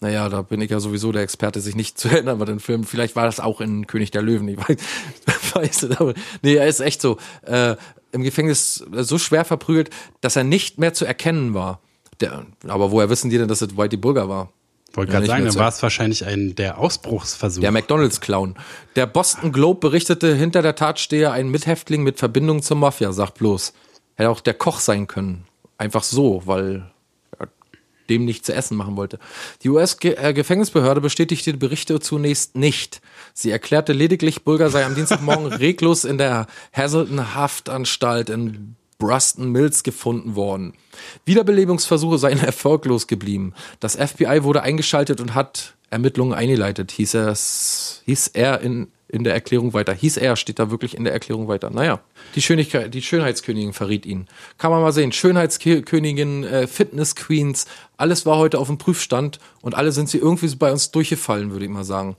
Naja, da bin ich ja sowieso der Experte, sich nicht zu erinnern bei den Filmen. Vielleicht war das auch in König der Löwen, ich weiß, weiß es, aber nee, er ist echt so. Äh, Im Gefängnis so schwer verprügelt, dass er nicht mehr zu erkennen war. Der, aber woher wissen die denn, dass es Whitey Bulger war? Wollte gerade sagen, dann war es wahrscheinlich ein der Ausbruchsversuch. Der McDonalds-Clown. Der Boston Globe berichtete, hinter der Tat stehe ein Mithäftling mit Verbindung zur Mafia, sagt bloß. Hätte auch der Koch sein können. Einfach so, weil dem nicht zu essen machen wollte. Die US-Gefängnisbehörde bestätigte die Berichte zunächst nicht. Sie erklärte lediglich, Bulger sei am Dienstagmorgen reglos in der Hazelton-Haftanstalt in Bruston Mills gefunden worden. Wiederbelebungsversuche seien erfolglos geblieben. Das FBI wurde eingeschaltet und hat Ermittlungen eingeleitet, hieß, es, hieß er in, in der Erklärung weiter. Hieß er, steht da wirklich in der Erklärung weiter. Naja, die, Schönigkeit, die Schönheitskönigin verriet ihn. Kann man mal sehen. Schönheitskönigin, äh, Fitness-Queens, alles war heute auf dem Prüfstand und alle sind sie irgendwie bei uns durchgefallen, würde ich mal sagen.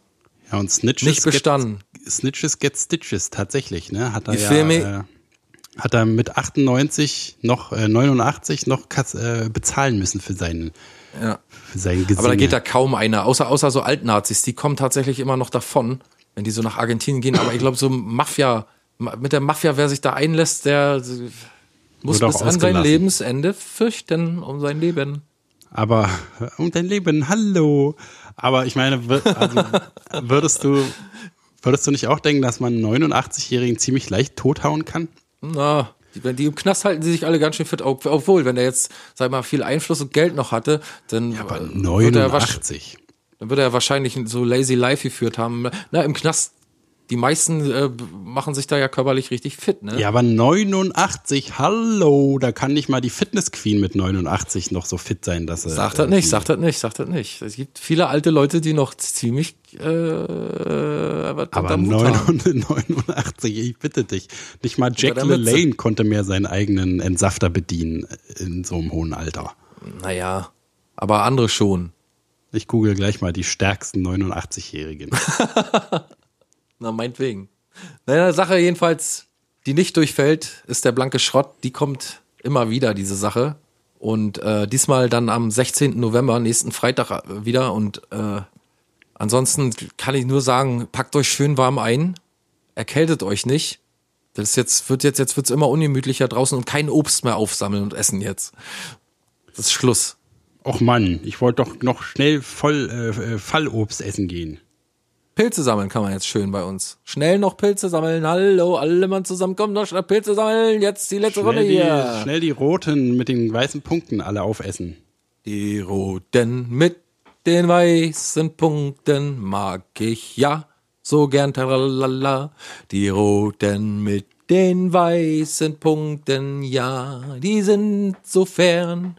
ja, und Snitches Nicht bestanden. Get, Snitches get Stitches, tatsächlich, ne? Hat er Die ja, Filme- äh, hat er mit 98 noch, äh, 89 noch Kass, äh, bezahlen müssen für seinen, Ja. für sein Gesinge. Aber da geht da kaum einer, außer, außer so Altnazis, die kommen tatsächlich immer noch davon, wenn die so nach Argentinien gehen. Aber ich glaube, so Mafia, ma- mit der Mafia, wer sich da einlässt, der muss bis an sein. Lebensende fürchten um sein Leben. Aber um dein Leben, hallo. Aber ich meine, also, würdest du, würdest du nicht auch denken, dass man einen 89-Jährigen ziemlich leicht tothauen kann? Na, die, wenn die im Knast halten, sie sich alle ganz schön fit. Ob- Obwohl, wenn der jetzt, sag mal, viel Einfluss und Geld noch hatte, dann, Aber äh, wird er, wahrsch- 89. dann würde er wahrscheinlich so lazy life geführt haben. Na, im Knast, die meisten äh, machen sich da ja körperlich richtig fit, ne? Ja, aber 89, hallo, da kann nicht mal die Fitness Queen mit 89 noch so fit sein, dass er. Sag das nicht, sag das nicht, sag das nicht. Es gibt viele alte Leute, die noch ziemlich äh, Aber haben. 89, ich bitte dich. Nicht mal Jack. LaLanne konnte mehr seinen eigenen Entsafter bedienen in so einem hohen Alter. Naja, aber andere schon. Ich google gleich mal die stärksten 89-Jährigen. Na, meinetwegen. Naja, Sache jedenfalls, die nicht durchfällt, ist der blanke Schrott. Die kommt immer wieder, diese Sache. Und äh, diesmal dann am 16. November, nächsten Freitag äh, wieder. Und äh, ansonsten kann ich nur sagen, packt euch schön warm ein, erkältet euch nicht. Das jetzt, wird jetzt, jetzt wird's immer ungemütlicher draußen und kein Obst mehr aufsammeln und essen jetzt. Das ist Schluss. Och Mann, ich wollte doch noch schnell voll äh, äh, Fallobst essen gehen. Pilze sammeln kann man jetzt schön bei uns. Schnell noch Pilze sammeln. Hallo, alle Mann zusammen, kommt noch schnell Pilze sammeln. Jetzt die letzte Runde Schnell die, hier. schnell die roten mit den weißen Punkten alle aufessen. Die roten mit den weißen Punkten mag ich ja so gern. Tralala. Die roten mit den weißen Punkten, ja, die sind so fern.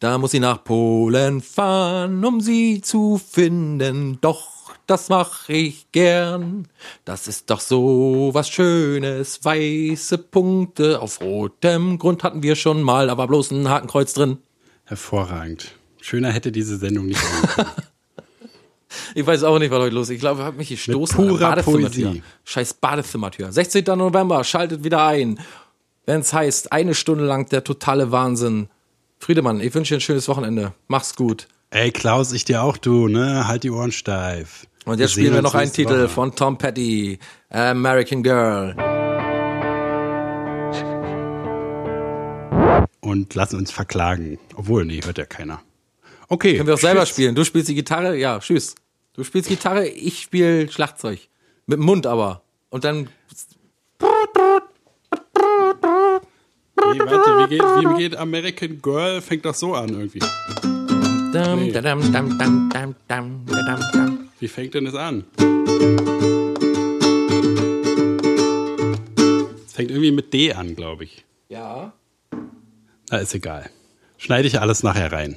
Da muss ich nach Polen fahren, um sie zu finden. Doch, das mach ich gern. Das ist doch so was Schönes. Weiße Punkte auf rotem Grund hatten wir schon mal, aber bloß ein Hakenkreuz drin. Hervorragend. Schöner hätte diese Sendung nicht sein. Ich weiß auch nicht, was heute los ist. Ich glaube, ich habe mich gestoßen. purer an Badezimmertür. Poesie. Scheiß Badezimmertür. 16. November, schaltet wieder ein. Wenn es heißt, eine Stunde lang der totale Wahnsinn. Friedemann, ich wünsche dir ein schönes Wochenende. Mach's gut. Ey, Klaus, ich dir auch, du, ne? Halt die Ohren steif. Und jetzt spielen wir noch einen Titel von Tom Petty, American Girl. Und lassen uns verklagen. Obwohl, nee, hört ja keiner. Okay. Können wir auch selber tschüss. spielen. Du spielst die Gitarre, ja, tschüss. Du spielst Gitarre, ich spiele Schlagzeug. Mit dem Mund aber. Und dann Nee, warte, wie geht, wie geht American Girl? Fängt doch so an irgendwie. Nee. Wie fängt denn das an? Es fängt irgendwie mit D an, glaube ich. Ja. Na, ist egal. Schneide ich alles nachher rein.